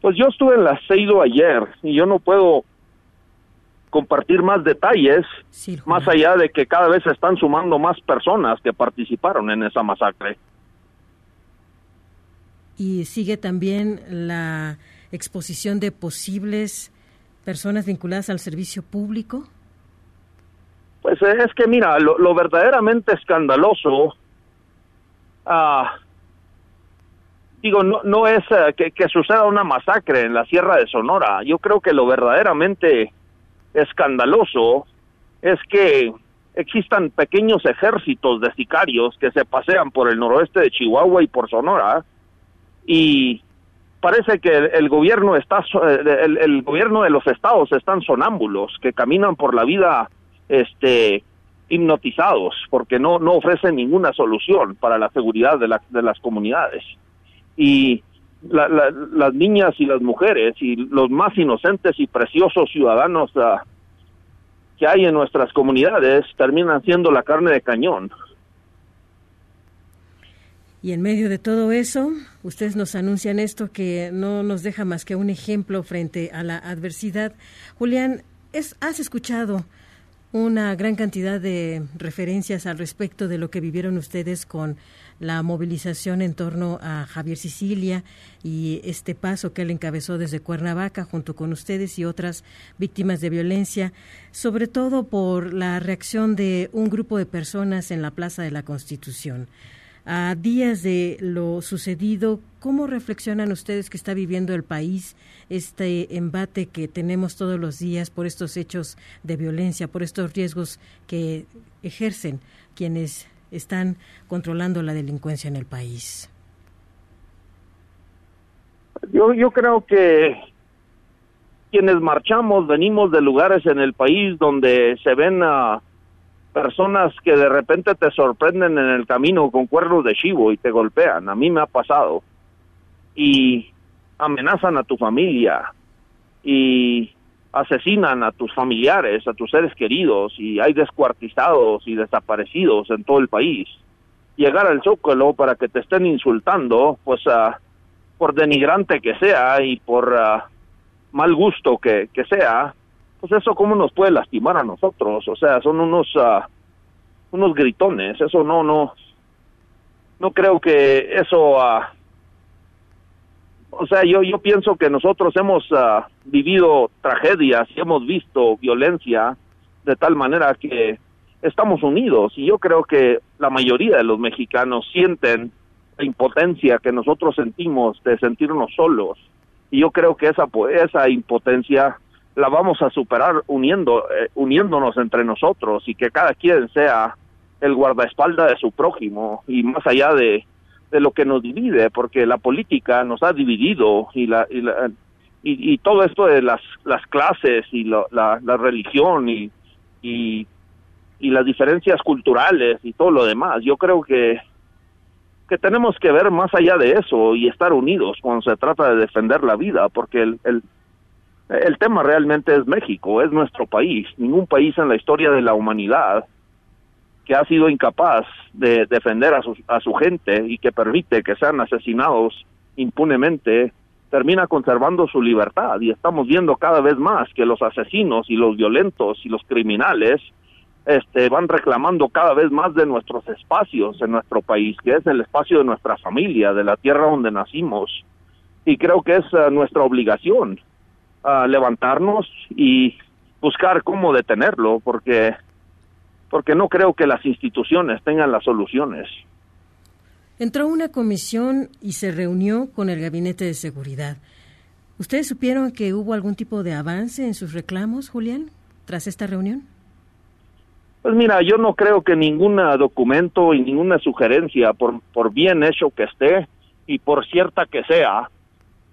Pues yo estuve en la CEIDO ayer y yo no puedo compartir más detalles, más allá de que cada vez se están sumando más personas que participaron en esa masacre. Y sigue también la exposición de posibles personas vinculadas al servicio público. Pues es que mira, lo, verdaderamente escandaloso, ah, digo, no, no es eh, que, que suceda una masacre en la Sierra de Sonora. Yo creo que lo verdaderamente escandaloso es que existan pequeños ejércitos de sicarios que se pasean por el noroeste de Chihuahua y por Sonora y parece que el, gobierno está el, el, gobierno de los estados están sonámbulos que caminan por la vida este hipnotizados porque no no ofrecen ninguna solución para la seguridad de, de las comunidades. Y las niñas y las mujeres y los más inocentes y preciosos ciudadanos ah, que hay en nuestras comunidades terminan siendo la carne de cañón. Y en medio de todo eso, ustedes nos anuncian esto que no nos deja más que un ejemplo frente a la adversidad. Julián, es, ¿has escuchado una gran cantidad de referencias al respecto de lo que vivieron ustedes con la movilización en torno a Javier Sicilia y este paso que él encabezó desde Cuernavaca junto con ustedes y otras víctimas de violencia, sobre todo por la reacción de un grupo de personas en la Plaza de la Constitución. A días de lo sucedido, ¿cómo reflexionan ustedes que está viviendo el país este embate que tenemos todos los días por estos hechos de violencia, por estos riesgos que ejercen quienes están controlando la delincuencia en el país? Yo, yo creo que quienes marchamos venimos de lugares en el país donde se ven a personas que de repente te sorprenden en el camino con cuernos de chivo y te golpean. A mí me ha pasado. Y amenazan a tu familia. Y asesinan a tus familiares, a tus seres queridos y hay descuartizados y desaparecidos en todo el país. Llegar al Zócalo para que te estén insultando, pues uh, por denigrante que sea y por uh, mal gusto que, que, sea, pues eso cómo nos puede lastimar a nosotros, o sea, son unos uh, unos gritones, eso no no no creo que eso o sea, yo, yo pienso que nosotros hemos ah, vivido tragedias y hemos visto violencia de tal manera que estamos unidos y yo creo que la mayoría de los mexicanos sienten la impotencia que nosotros sentimos de sentirnos solos y yo creo que esa esa impotencia la vamos a superar uniendo eh, uniéndonos entre nosotros y que cada quien sea el guardaespaldas de su prójimo y más allá de de lo que nos divide, porque la política nos ha dividido y la, y, la, y, todo esto de las, las clases y la, la, religión y, y, y las diferencias culturales y todo lo demás, yo creo que que tenemos que ver más allá de eso y estar unidos cuando se trata de defender la vida, porque el, el, el tema realmente es México, es nuestro país. Ningún país en la historia de la humanidad que ha sido incapaz de defender a su, a su gente y que permite que sean asesinados impunemente, termina conservando su libertad. Y estamos viendo cada vez más que los asesinos y los violentos y los criminales este, van reclamando cada vez más de nuestros espacios en nuestro país, que es el espacio de nuestra familia, de la tierra donde nacimos. Y creo que es eh, nuestra obligación uh, levantarnos y buscar cómo detenerlo, porque porque no creo que las instituciones tengan las soluciones. Entró una comisión y se reunió con el Gabinete de Seguridad. ¿Ustedes supieron que hubo algún tipo de avance en sus reclamos, Julián, tras esta reunión? Pues mira, yo no creo que ningún documento y ninguna sugerencia, por, por bien hecho que esté y por cierta que sea,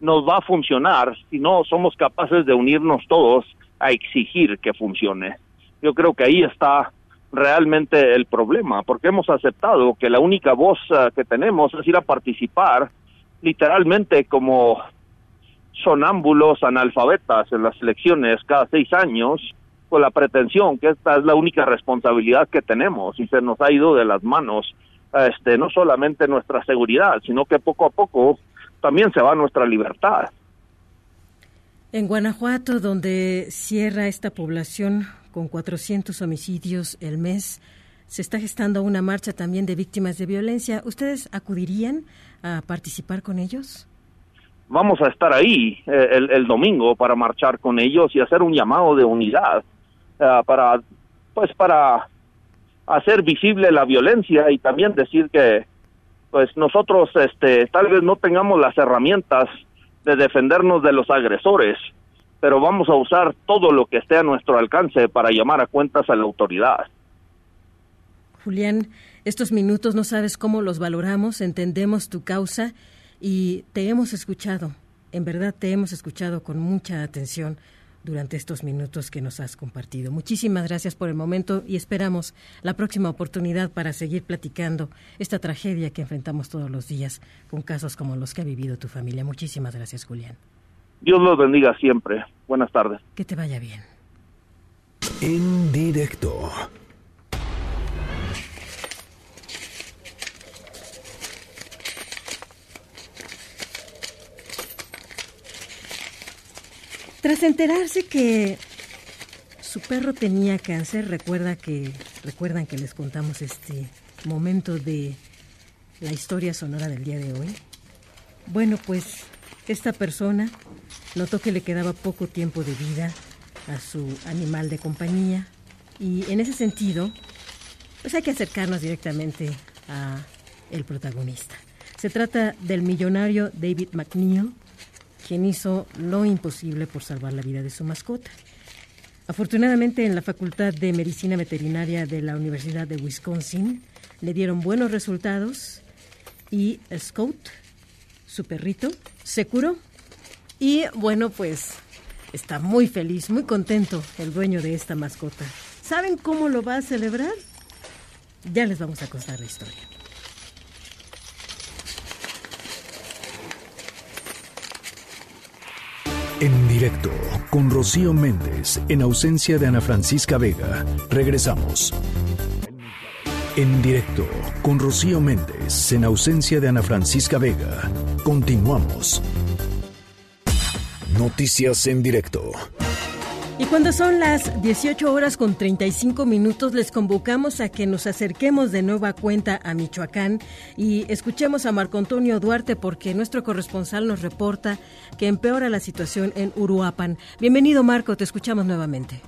nos va a funcionar si no somos capaces de unirnos todos a exigir que funcione. Yo creo que ahí está realmente el problema, porque hemos aceptado que la única voz eh, que tenemos es ir a participar literalmente como sonámbulos analfabetas en las elecciones cada seis años, con la pretensión que esta es la única responsabilidad que tenemos y se nos ha ido de las manos este no solamente nuestra seguridad, sino que poco a poco también se va nuestra libertad. En Guanajuato, donde cierra esta población con 400 homicidios el mes, se está gestando una marcha también de víctimas de violencia. ¿Ustedes acudirían a participar con ellos? Vamos a estar ahí eh, el, domingo para marchar con ellos y hacer un llamado de unidad eh, para, pues, para hacer visible la violencia y también decir que, pues, nosotros, este, tal vez no tengamos las herramientas de defendernos de los agresores, pero vamos a usar todo lo que esté a nuestro alcance para llamar a cuentas a la autoridad. Julián, estos minutos no sabes cómo los valoramos, entendemos tu causa y te hemos escuchado, en verdad te hemos escuchado con mucha atención durante estos minutos que nos has compartido. Muchísimas gracias por el momento y esperamos la próxima oportunidad para seguir platicando esta tragedia que enfrentamos todos los días con casos como los que ha vivido tu familia. Muchísimas gracias, Julián. Dios los bendiga siempre. Buenas tardes. Que te vaya bien. En directo. Tras enterarse que su perro tenía cáncer, recuerda que recuerdan que les contamos este momento de la historia sonora del día de hoy. Bueno, pues esta persona notó que le quedaba poco tiempo de vida a su animal de compañía y en ese sentido, pues hay que acercarnos directamente a el protagonista. Se trata del millonario David McNeil, quien hizo lo imposible por salvar la vida de su mascota. Afortunadamente, en la Facultad de Medicina Veterinaria de la Universidad de Wisconsin le dieron buenos resultados y Scout, su perrito, se curó. Y bueno, pues está muy feliz, muy contento el dueño de esta mascota. ¿Saben cómo lo va a celebrar? Ya les vamos a contar la historia. En directo con Rocío Méndez, en ausencia de Ana Francisca Vega, regresamos. En directo con Rocío Méndez, en ausencia de Ana Francisca Vega, continuamos. Noticias en directo. Y cuando son las 18 horas con 35 minutos, les convocamos a que nos acerquemos de nueva cuenta a Michoacán y escuchemos a Marco Antonio Duarte porque nuestro corresponsal nos reporta que empeora la situación en Uruapan. Bienvenido Marco, te escuchamos nuevamente.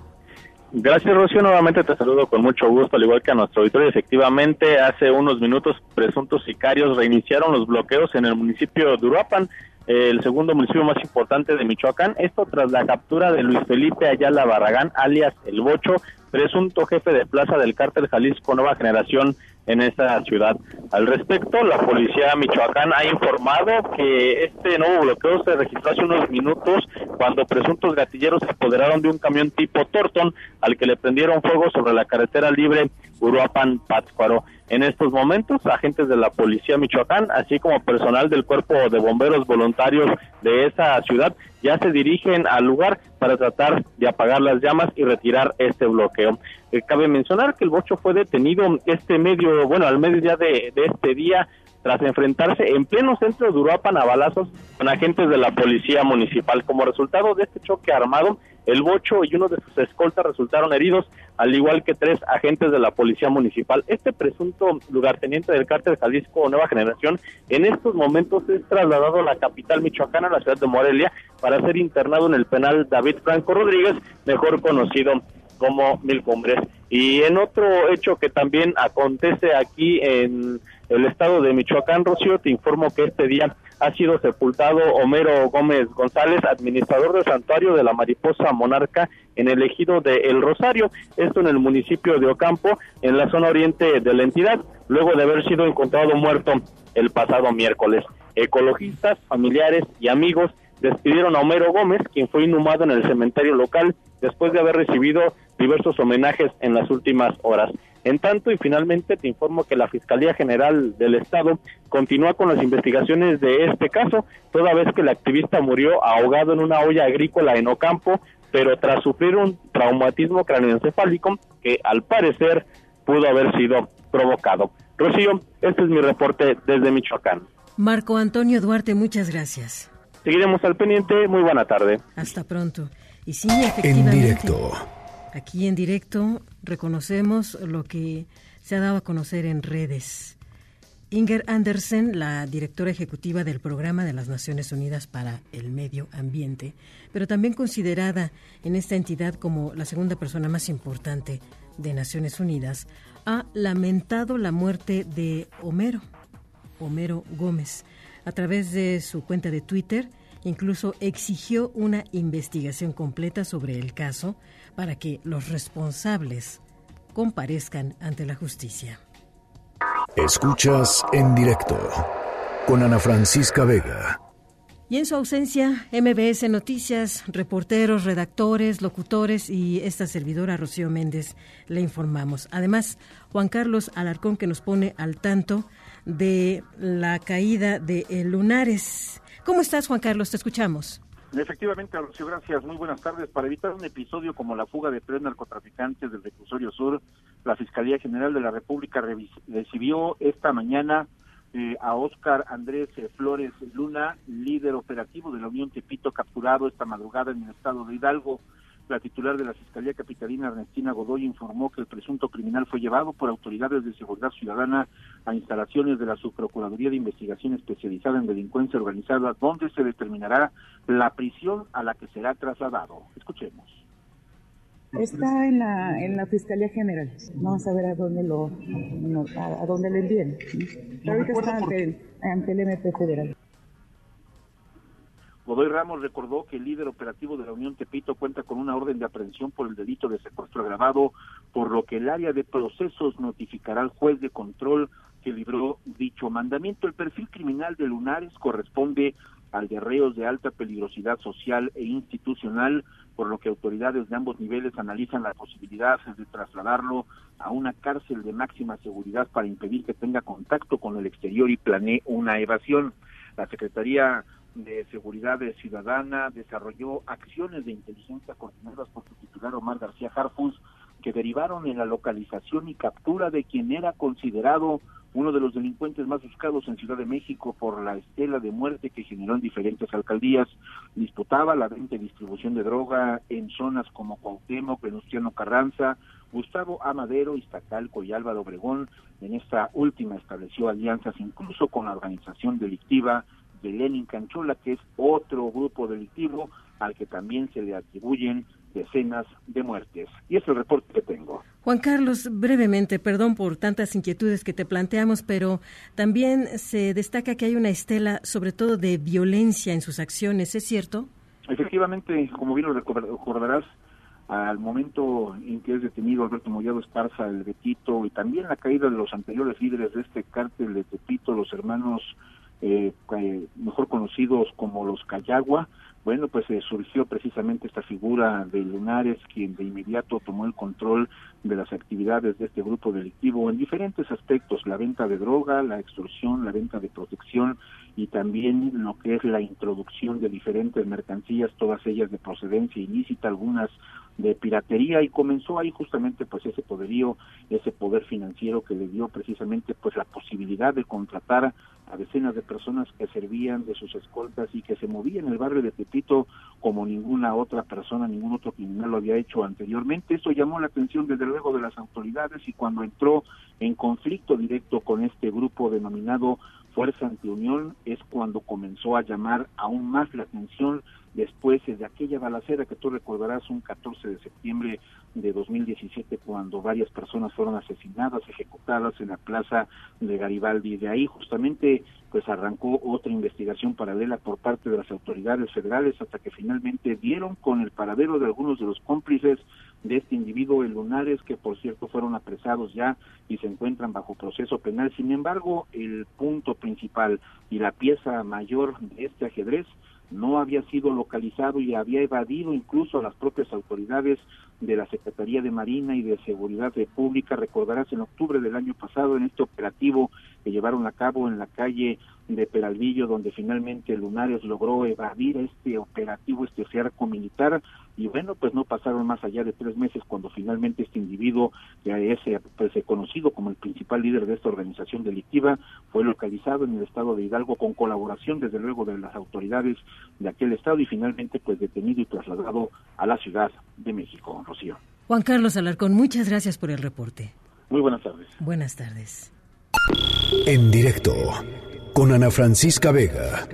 Gracias, Rocío. Nuevamente te saludo con mucho gusto, al igual que a nuestro auditorio. Efectivamente, hace unos minutos, presuntos sicarios reiniciaron los bloqueos en el municipio de Uruapan el segundo municipio más importante de Michoacán. Esto tras la captura de Luis Felipe Ayala Barragán, alias El Bocho, presunto jefe de plaza del cártel Jalisco Nueva Generación en esta ciudad. Al respecto, la policía Michoacán ha informado que este nuevo bloqueo se registró hace unos minutos cuando presuntos gatilleros se apoderaron de un camión tipo Torton al que le prendieron fuego sobre la carretera libre Uruapan-Pátzcuaro. En estos momentos, agentes de la Policía Michoacán, así como personal del Cuerpo de Bomberos Voluntarios de esa ciudad, ya se dirigen al lugar para tratar de apagar las llamas y retirar este bloqueo. Eh, cabe mencionar que el bocho fue detenido este medio, bueno, al mediodía de, de este día tras enfrentarse en pleno centro de Uruapan a balazos con agentes de la policía municipal. Como resultado de este choque armado, el Bocho y uno de sus escoltas resultaron heridos, al igual que tres agentes de la policía municipal. Este presunto lugarteniente del cártel Jalisco Nueva Generación en estos momentos es trasladado a la capital michoacana, la ciudad de Morelia, para ser internado en el penal David Franco Rodríguez, mejor conocido como Mil Cumbres. Y en otro hecho que también acontece aquí en el estado de Michoacán, Rocío, te informo que este día ha sido sepultado Homero Gómez González, administrador del santuario de la mariposa monarca en el ejido de El Rosario, esto en el municipio de Ocampo, en la zona oriente de la entidad, luego de haber sido encontrado muerto el pasado miércoles. Ecologistas, familiares y amigos despidieron a Homero Gómez, quien fue inhumado en el cementerio local después de haber recibido diversos homenajes en las últimas horas. En tanto, y finalmente te informo que la Fiscalía General del Estado continúa con las investigaciones de este caso, toda vez que el activista murió ahogado en una olla agrícola en Ocampo, pero tras sufrir un traumatismo craneoencefálico que al parecer pudo haber sido provocado. Rocío, este es mi reporte desde Michoacán. Marco Antonio Duarte, muchas gracias. Seguiremos al pendiente. Muy buena tarde. Hasta pronto. Y sí, efectivamente. En directo. Aquí en directo reconocemos lo que se ha dado a conocer en redes. Inger Andersen, la directora ejecutiva del Programa de las Naciones Unidas para el Medio Ambiente, pero también considerada en esta entidad como la segunda persona más importante de Naciones Unidas, ha lamentado la muerte de Homero, Homero Gómez. A través de su cuenta de Twitter, incluso exigió una investigación completa sobre el caso para que los responsables comparezcan ante la justicia. Escuchas en directo con Ana Francisca Vega. Y en su ausencia, MBS Noticias, reporteros, redactores, locutores y esta servidora Rocío Méndez le informamos. Además, Juan Carlos Alarcón que nos pone al tanto de la caída de lunares. ¿Cómo estás, Juan Carlos? Te escuchamos. Efectivamente, Rocío, gracias. Muy buenas tardes. Para evitar un episodio como la fuga de tres narcotraficantes del reclusorio sur, la Fiscalía General de la República recibió esta mañana eh, a Óscar Andrés eh, Flores Luna, líder operativo de la Unión Tepito, capturado esta madrugada en el estado de Hidalgo. La titular de la Fiscalía Capitalina, Ernestina Godoy, informó que el presunto criminal fue llevado por autoridades de seguridad ciudadana a instalaciones de la Subprocuraduría de Investigación Especializada en Delincuencia Organizada, donde se determinará la prisión a la que será trasladado. Escuchemos. Está en la, en la Fiscalía General. Vamos a ver a dónde lo, a, dónde lo envíen. ahorita está ante, ante el MP Federal. Godoy Ramos recordó que el líder operativo de la Unión Tepito cuenta con una orden de aprehensión por el delito de secuestro agravado, por lo que el área de procesos notificará al juez de control que libró dicho mandamiento. El perfil criminal de Lunares corresponde al de reos de alta peligrosidad social e institucional, por lo que autoridades de ambos niveles analizan la posibilidad de trasladarlo a una cárcel de máxima seguridad para impedir que tenga contacto con el exterior y planee una evasión. La Secretaría de Seguridad Ciudadana desarrolló acciones de inteligencia coordinadas por su titular Omar García Harfus que derivaron en la localización y captura de quien era considerado uno de los delincuentes más buscados en Ciudad de México por la estela de muerte que generó en diferentes alcaldías. Disputaba la venta y distribución de droga en zonas como Cuauhtémoc, Venustiano Carranza, Gustavo Amadero, Iztacalco y Álvaro Obregón. En esta última estableció alianzas incluso con la organización delictiva de Lenin Canchola, que es otro grupo delictivo al que también se le atribuyen decenas de muertes. Y es el reporte que tengo. Juan Carlos, brevemente, perdón por tantas inquietudes que te planteamos, pero también se destaca que hay una estela, sobre todo de violencia en sus acciones, ¿es cierto? Efectivamente, como bien lo recordarás, al momento en que es detenido Alberto Mollado Esparza, el Betito, y también la caída de los anteriores líderes de este cártel de Tepito, los hermanos eh, mejor conocidos como los Cayagua, bueno, pues eh, surgió precisamente esta figura de Lunares, quien de inmediato tomó el control de las actividades de este grupo delictivo en diferentes aspectos, la venta de droga, la extorsión, la venta de protección y también lo que es la introducción de diferentes mercancías, todas ellas de procedencia ilícita, algunas de piratería y comenzó ahí justamente pues ese poderío, ese poder financiero que le dio precisamente pues la posibilidad de contratar a decenas de personas que servían de sus escoltas y que se movían en el barrio de Pepito como ninguna otra persona, ningún otro criminal lo había hecho anteriormente. Eso llamó la atención desde luego de las autoridades y cuando entró en conflicto directo con este grupo denominado Fuerza Antiunión es cuando comenzó a llamar aún más la atención después de aquella balacera que tú recordarás un 14 de septiembre de 2017 cuando varias personas fueron asesinadas, ejecutadas en la plaza de Garibaldi. De ahí justamente pues arrancó otra investigación paralela por parte de las autoridades federales hasta que finalmente dieron con el paradero de algunos de los cómplices de este individuo en Lunares, que por cierto fueron apresados ya y se encuentran bajo proceso penal. Sin embargo, el punto principal y la pieza mayor de este ajedrez no había sido localizado y había evadido incluso a las propias autoridades de la Secretaría de Marina y de Seguridad Pública. Recordarás en octubre del año pasado en este operativo que llevaron a cabo en la calle de Peralvillo, donde finalmente Lunares logró evadir este operativo, este cerco militar, y bueno, pues no pasaron más allá de tres meses cuando finalmente este individuo, que es pues, conocido como el principal líder de esta organización delictiva, fue localizado en el estado de Hidalgo con colaboración desde luego de las autoridades de aquel estado y finalmente pues detenido y trasladado a la Ciudad de México. Rocío. Juan Carlos Alarcón, muchas gracias por el reporte. Muy buenas tardes. Buenas tardes. En directo con Ana Francisca Vega.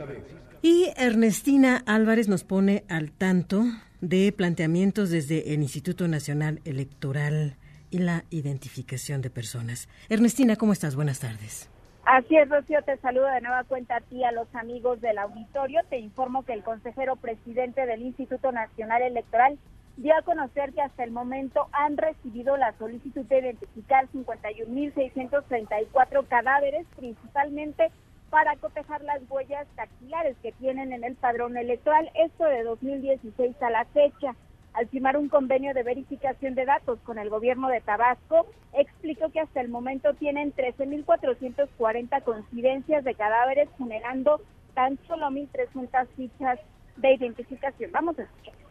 Y Ernestina Álvarez nos pone al tanto de planteamientos desde el Instituto Nacional Electoral y la identificación de personas. Ernestina, ¿cómo estás? Buenas tardes. Así es, Rocío, te saludo de nueva cuenta a ti, a los amigos del auditorio. Te informo que el consejero presidente del Instituto Nacional Electoral dio a conocer que hasta el momento han recibido la solicitud de identificar 51.634 cadáveres, principalmente para cotejar las huellas dactilares que tienen en el padrón electoral, esto de 2016 a la fecha. Al firmar un convenio de verificación de datos con el gobierno de Tabasco, explicó que hasta el momento tienen 13.440 coincidencias de cadáveres, generando tan solo 1.300 fichas de identificación. Vamos a escuchar.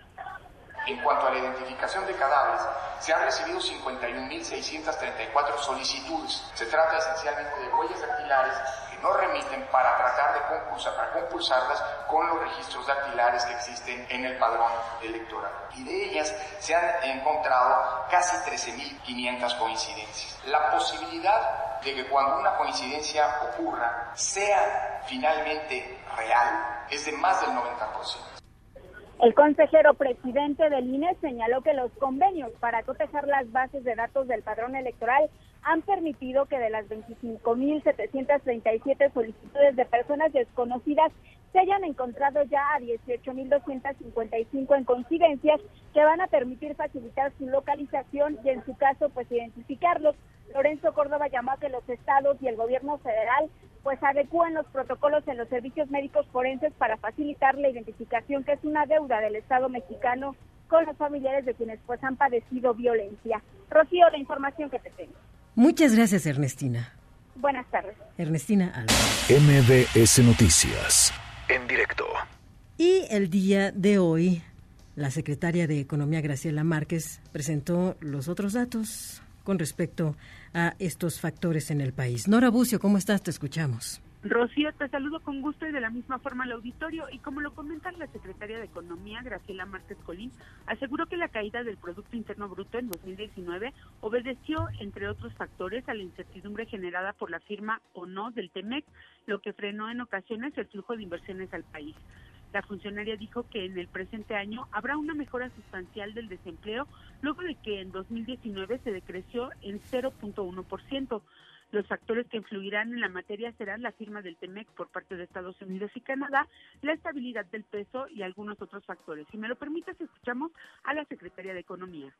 En cuanto a la identificación de cadáveres, se han recibido 51.634 solicitudes. Se trata esencialmente de huellas dactilares que no remiten para tratar de compulsar, para compulsarlas con los registros dactilares que existen en el padrón electoral. Y de ellas se han encontrado casi 13.500 coincidencias. La posibilidad de que cuando una coincidencia ocurra sea finalmente real es de más del 90%. El consejero presidente del INE señaló que los convenios para cotejar las bases de datos del padrón electoral han permitido que de las 25.737 solicitudes de personas desconocidas se hayan encontrado ya a 18.255 en coincidencias que van a permitir facilitar su localización y en su caso pues identificarlos. Lorenzo Córdoba llamó a que los estados y el gobierno federal pues adecúen los protocolos en los servicios médicos forenses para facilitar la identificación, que es una deuda del Estado mexicano con los familiares de quienes pues han padecido violencia. Rocío, la información que te tengo. Muchas gracias, Ernestina. Buenas tardes. Ernestina MBS Noticias, en directo. Y el día de hoy, la secretaria de Economía, Graciela Márquez, presentó los otros datos con respecto a estos factores en el país. Nora Bucio, ¿cómo estás? Te escuchamos. Rocío, te saludo con gusto y de la misma forma al auditorio. Y como lo comenta la secretaria de Economía, Graciela Márquez Colín, aseguró que la caída del Producto Interno Bruto en 2019 obedeció, entre otros factores, a la incertidumbre generada por la firma o no del TEMEC, lo que frenó en ocasiones el flujo de inversiones al país. La funcionaria dijo que en el presente año habrá una mejora sustancial del desempleo, luego de que en 2019 se decreció en 0.1%. Los factores que influirán en la materia serán la firma del TEMEC por parte de Estados Unidos y Canadá, la estabilidad del peso y algunos otros factores. Si me lo permites, escuchamos a la Secretaría de Economía.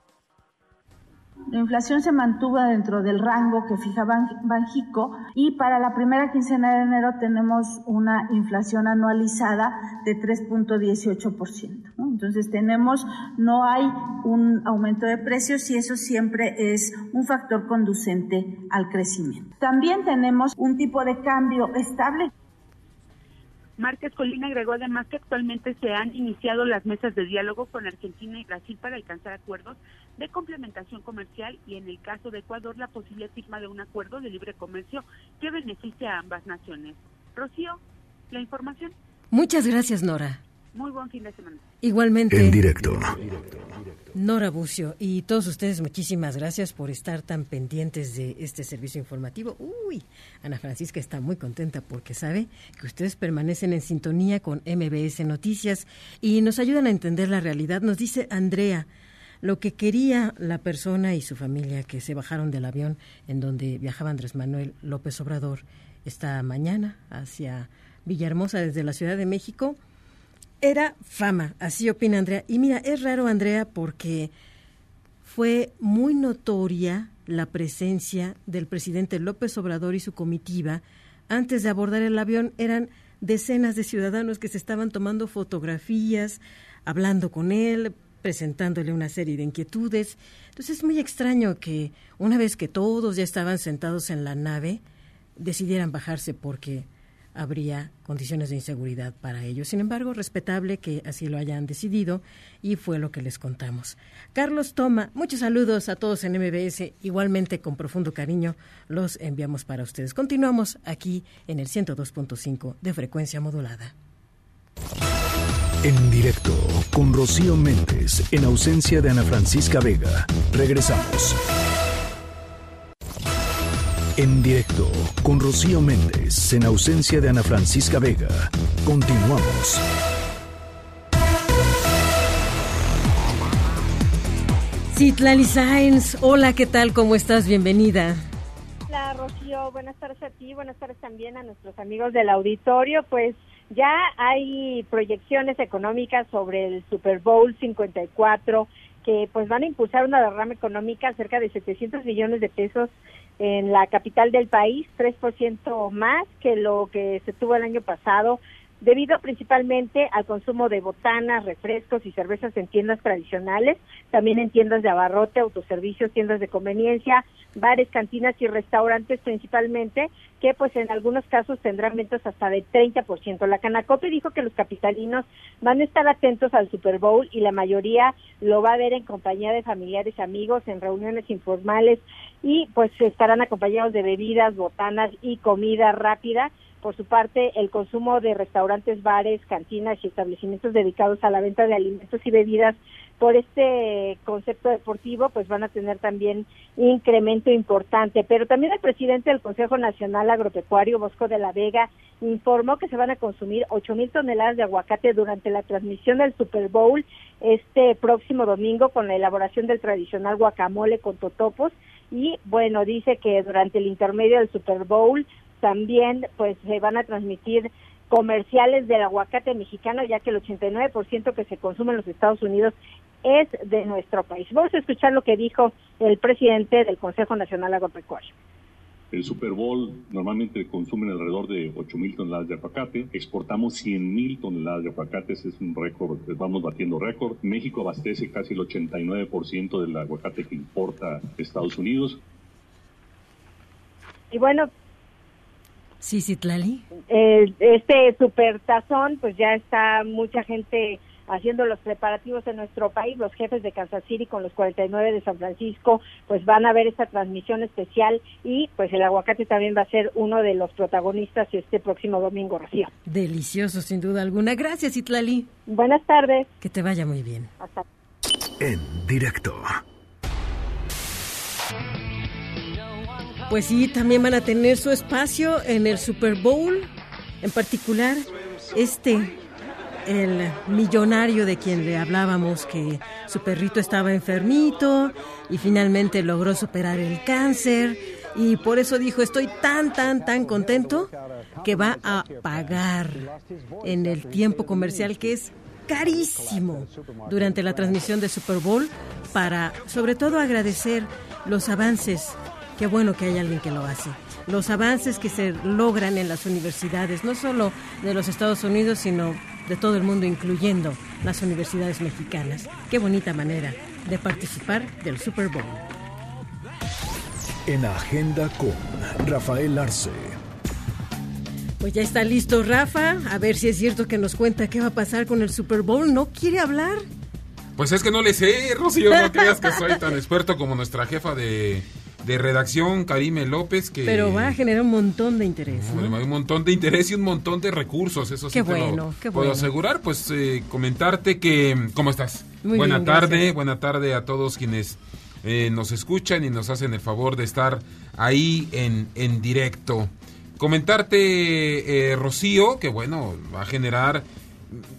La inflación se mantuvo dentro del rango que fija Banjico y para la primera quincena de enero tenemos una inflación anualizada de 3.18%. Entonces tenemos, no hay un aumento de precios y eso siempre es un factor conducente al crecimiento. También tenemos un tipo de cambio estable Márquez Colina agregó además que actualmente se han iniciado las mesas de diálogo con Argentina y Brasil para alcanzar acuerdos de complementación comercial y en el caso de Ecuador la posible firma de un acuerdo de libre comercio que beneficie a ambas naciones. Rocío, la información. Muchas gracias, Nora. Muy buen fin de semana. Igualmente. En directo. Nora Bucio y todos ustedes, muchísimas gracias por estar tan pendientes de este servicio informativo. Uy, Ana Francisca está muy contenta porque sabe que ustedes permanecen en sintonía con MBS Noticias y nos ayudan a entender la realidad. Nos dice Andrea, lo que quería la persona y su familia que se bajaron del avión en donde viajaba Andrés Manuel López Obrador esta mañana hacia Villahermosa desde la Ciudad de México era fama, así opina Andrea. Y mira, es raro, Andrea, porque fue muy notoria la presencia del presidente López Obrador y su comitiva. Antes de abordar el avión eran decenas de ciudadanos que se estaban tomando fotografías, hablando con él, presentándole una serie de inquietudes. Entonces es muy extraño que una vez que todos ya estaban sentados en la nave, decidieran bajarse porque habría condiciones de inseguridad para ellos. Sin embargo, respetable que así lo hayan decidido y fue lo que les contamos. Carlos Toma, muchos saludos a todos en MBS, igualmente con profundo cariño los enviamos para ustedes. Continuamos aquí en el 102.5 de frecuencia modulada. En directo con Rocío Méndez en ausencia de Ana Francisca Vega. Regresamos. En directo con Rocío Méndez en ausencia de Ana Francisca Vega. Continuamos. Citlali Sainz, hola, ¿qué tal? ¿Cómo estás? Bienvenida. Hola, Rocío. Buenas tardes a ti, buenas tardes también a nuestros amigos del auditorio. Pues ya hay proyecciones económicas sobre el Super Bowl 54 que pues van a impulsar una derrama económica cerca de 700 millones de pesos en la capital del país, 3% más que lo que se tuvo el año pasado, debido principalmente al consumo de botanas, refrescos y cervezas en tiendas tradicionales, también en tiendas de abarrote, autoservicios, tiendas de conveniencia, bares, cantinas y restaurantes principalmente, que pues en algunos casos tendrán ventas hasta de 30%. La Canacope dijo que los capitalinos van a estar atentos al Super Bowl y la mayoría lo va a ver en compañía de familiares, amigos, en reuniones informales y pues estarán acompañados de bebidas, botanas y comida rápida por su parte, el consumo de restaurantes, bares, cantinas y establecimientos dedicados a la venta de alimentos y bebidas por este concepto deportivo, pues van a tener también incremento importante. Pero también el presidente del Consejo Nacional Agropecuario, Bosco de la Vega, informó que se van a consumir ocho mil toneladas de aguacate durante la transmisión del Super Bowl este próximo domingo con la elaboración del tradicional guacamole con totopos. Y bueno, dice que durante el intermedio del Super Bowl también pues se van a transmitir comerciales del aguacate mexicano, ya que el 89% que se consume en los Estados Unidos es de nuestro país. Vamos a escuchar lo que dijo el presidente del Consejo Nacional Agropecuario. El Super Bowl normalmente consumen alrededor de 8 mil toneladas de aguacate. Exportamos 100 mil toneladas de aguacates, es un récord, vamos batiendo récord. México abastece casi el 89% del aguacate que importa Estados Unidos. Y bueno, Sí, Citlali. Eh, este supertazón, pues ya está mucha gente haciendo los preparativos en nuestro país. Los jefes de Kansas City con los 49 de San Francisco, pues van a ver esta transmisión especial y pues el aguacate también va a ser uno de los protagonistas este próximo domingo, Rocío. Delicioso, sin duda alguna. Gracias, Citlali. Buenas tardes. Que te vaya muy bien. Hasta. En directo. Pues sí, también van a tener su espacio en el Super Bowl, en particular este, el millonario de quien le hablábamos, que su perrito estaba enfermito y finalmente logró superar el cáncer. Y por eso dijo, estoy tan, tan, tan contento que va a pagar en el tiempo comercial que es carísimo durante la transmisión de Super Bowl para sobre todo agradecer los avances Qué bueno que hay alguien que lo hace. Los avances que se logran en las universidades, no solo de los Estados Unidos, sino de todo el mundo, incluyendo las universidades mexicanas. Qué bonita manera de participar del Super Bowl. En Agenda con Rafael Arce. Pues ya está listo Rafa, a ver si es cierto que nos cuenta qué va a pasar con el Super Bowl. ¿No quiere hablar? Pues es que no le sé, Rocío, no creas que soy tan experto como nuestra jefa de de redacción, Karime López, que... Pero va a generar un montón de interés. ¿no? Hay un montón de interés y un montón de recursos, eso qué sí bueno, te lo puedo asegurar. Pues eh, comentarte que... ¿Cómo estás? Muy buena bien, tarde, gracias. buena tarde a todos quienes eh, nos escuchan y nos hacen el favor de estar ahí en, en directo. Comentarte, eh, Rocío, que bueno, va a generar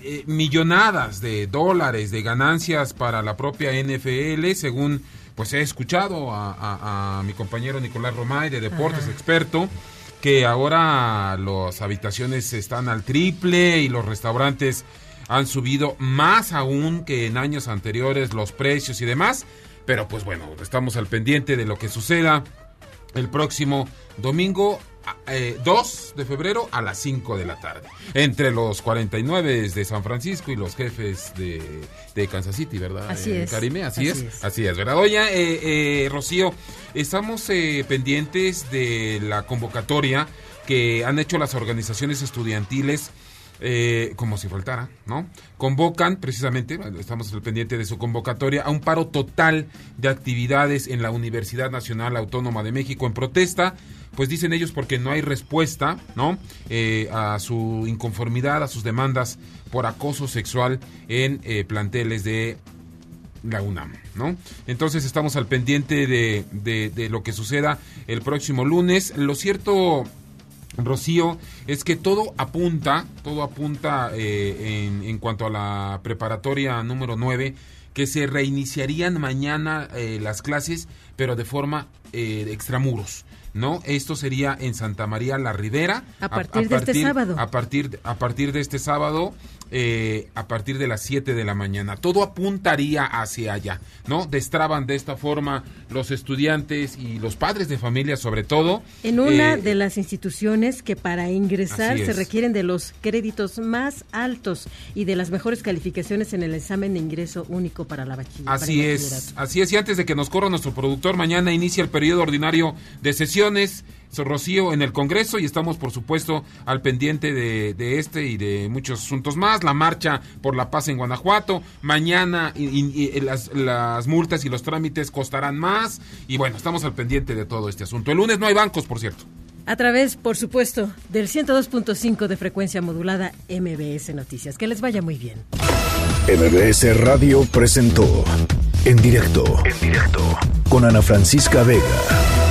eh, millonadas de dólares de ganancias para la propia NFL, según pues he escuchado a, a- a mi compañero Nicolás Romay de Deportes, Ajá. experto, que ahora las habitaciones están al triple y los restaurantes han subido más aún que en años anteriores los precios y demás. Pero pues bueno, estamos al pendiente de lo que suceda el próximo domingo eh, 2 de febrero a las 5 de la tarde. Entre los 49 de San Francisco y los jefes de, de Kansas City, ¿verdad? Así eh, es. Karime, así, Así es, es. así es, ¿verdad? Oye, eh, eh, Rocío, estamos eh, pendientes de la convocatoria que han hecho las organizaciones estudiantiles eh, como si faltara, ¿no? Convocan precisamente, estamos al pendiente de su convocatoria, a un paro total de actividades en la Universidad Nacional Autónoma de México en protesta, pues dicen ellos porque no hay respuesta, ¿no? Eh, a su inconformidad, a sus demandas por acoso sexual en eh, planteles de la UNAM, ¿no? Entonces estamos al pendiente de, de- de lo que suceda el próximo lunes. Lo cierto, Rocío, es que todo apunta, todo apunta eh, en, en cuanto a la preparatoria número 9, que se reiniciarían mañana eh, las clases, pero de forma eh, extramuros. ¿No? Esto sería en Santa María la Ribera. A partir de este sábado. A partir, a partir de este sábado, eh, a partir de las 7 de la mañana. Todo apuntaría hacia allá, ¿no? Destraban de esta forma los estudiantes y los padres de familia, sobre todo. En una Eh, de las instituciones que para ingresar se requieren de los créditos más altos y de las mejores calificaciones en el examen de ingreso único para la bachiller. para Así es, bachillerato. así es. Y antes de que nos corra nuestro productor, mañana inicia el periodo ordinario de sesiones. Rocío en el Congreso y estamos, por supuesto, al pendiente de, de este y de muchos asuntos más. La marcha por la paz en Guanajuato. Mañana y- y- y las, las multas y los trámites costarán más. Y bueno, estamos al pendiente de todo este asunto. El lunes no hay bancos, por cierto. A través, por supuesto, del 102.5 de frecuencia modulada MBS Noticias. Que les vaya muy bien. MBS Radio presentó en directo, en directo con Ana Francisca Vega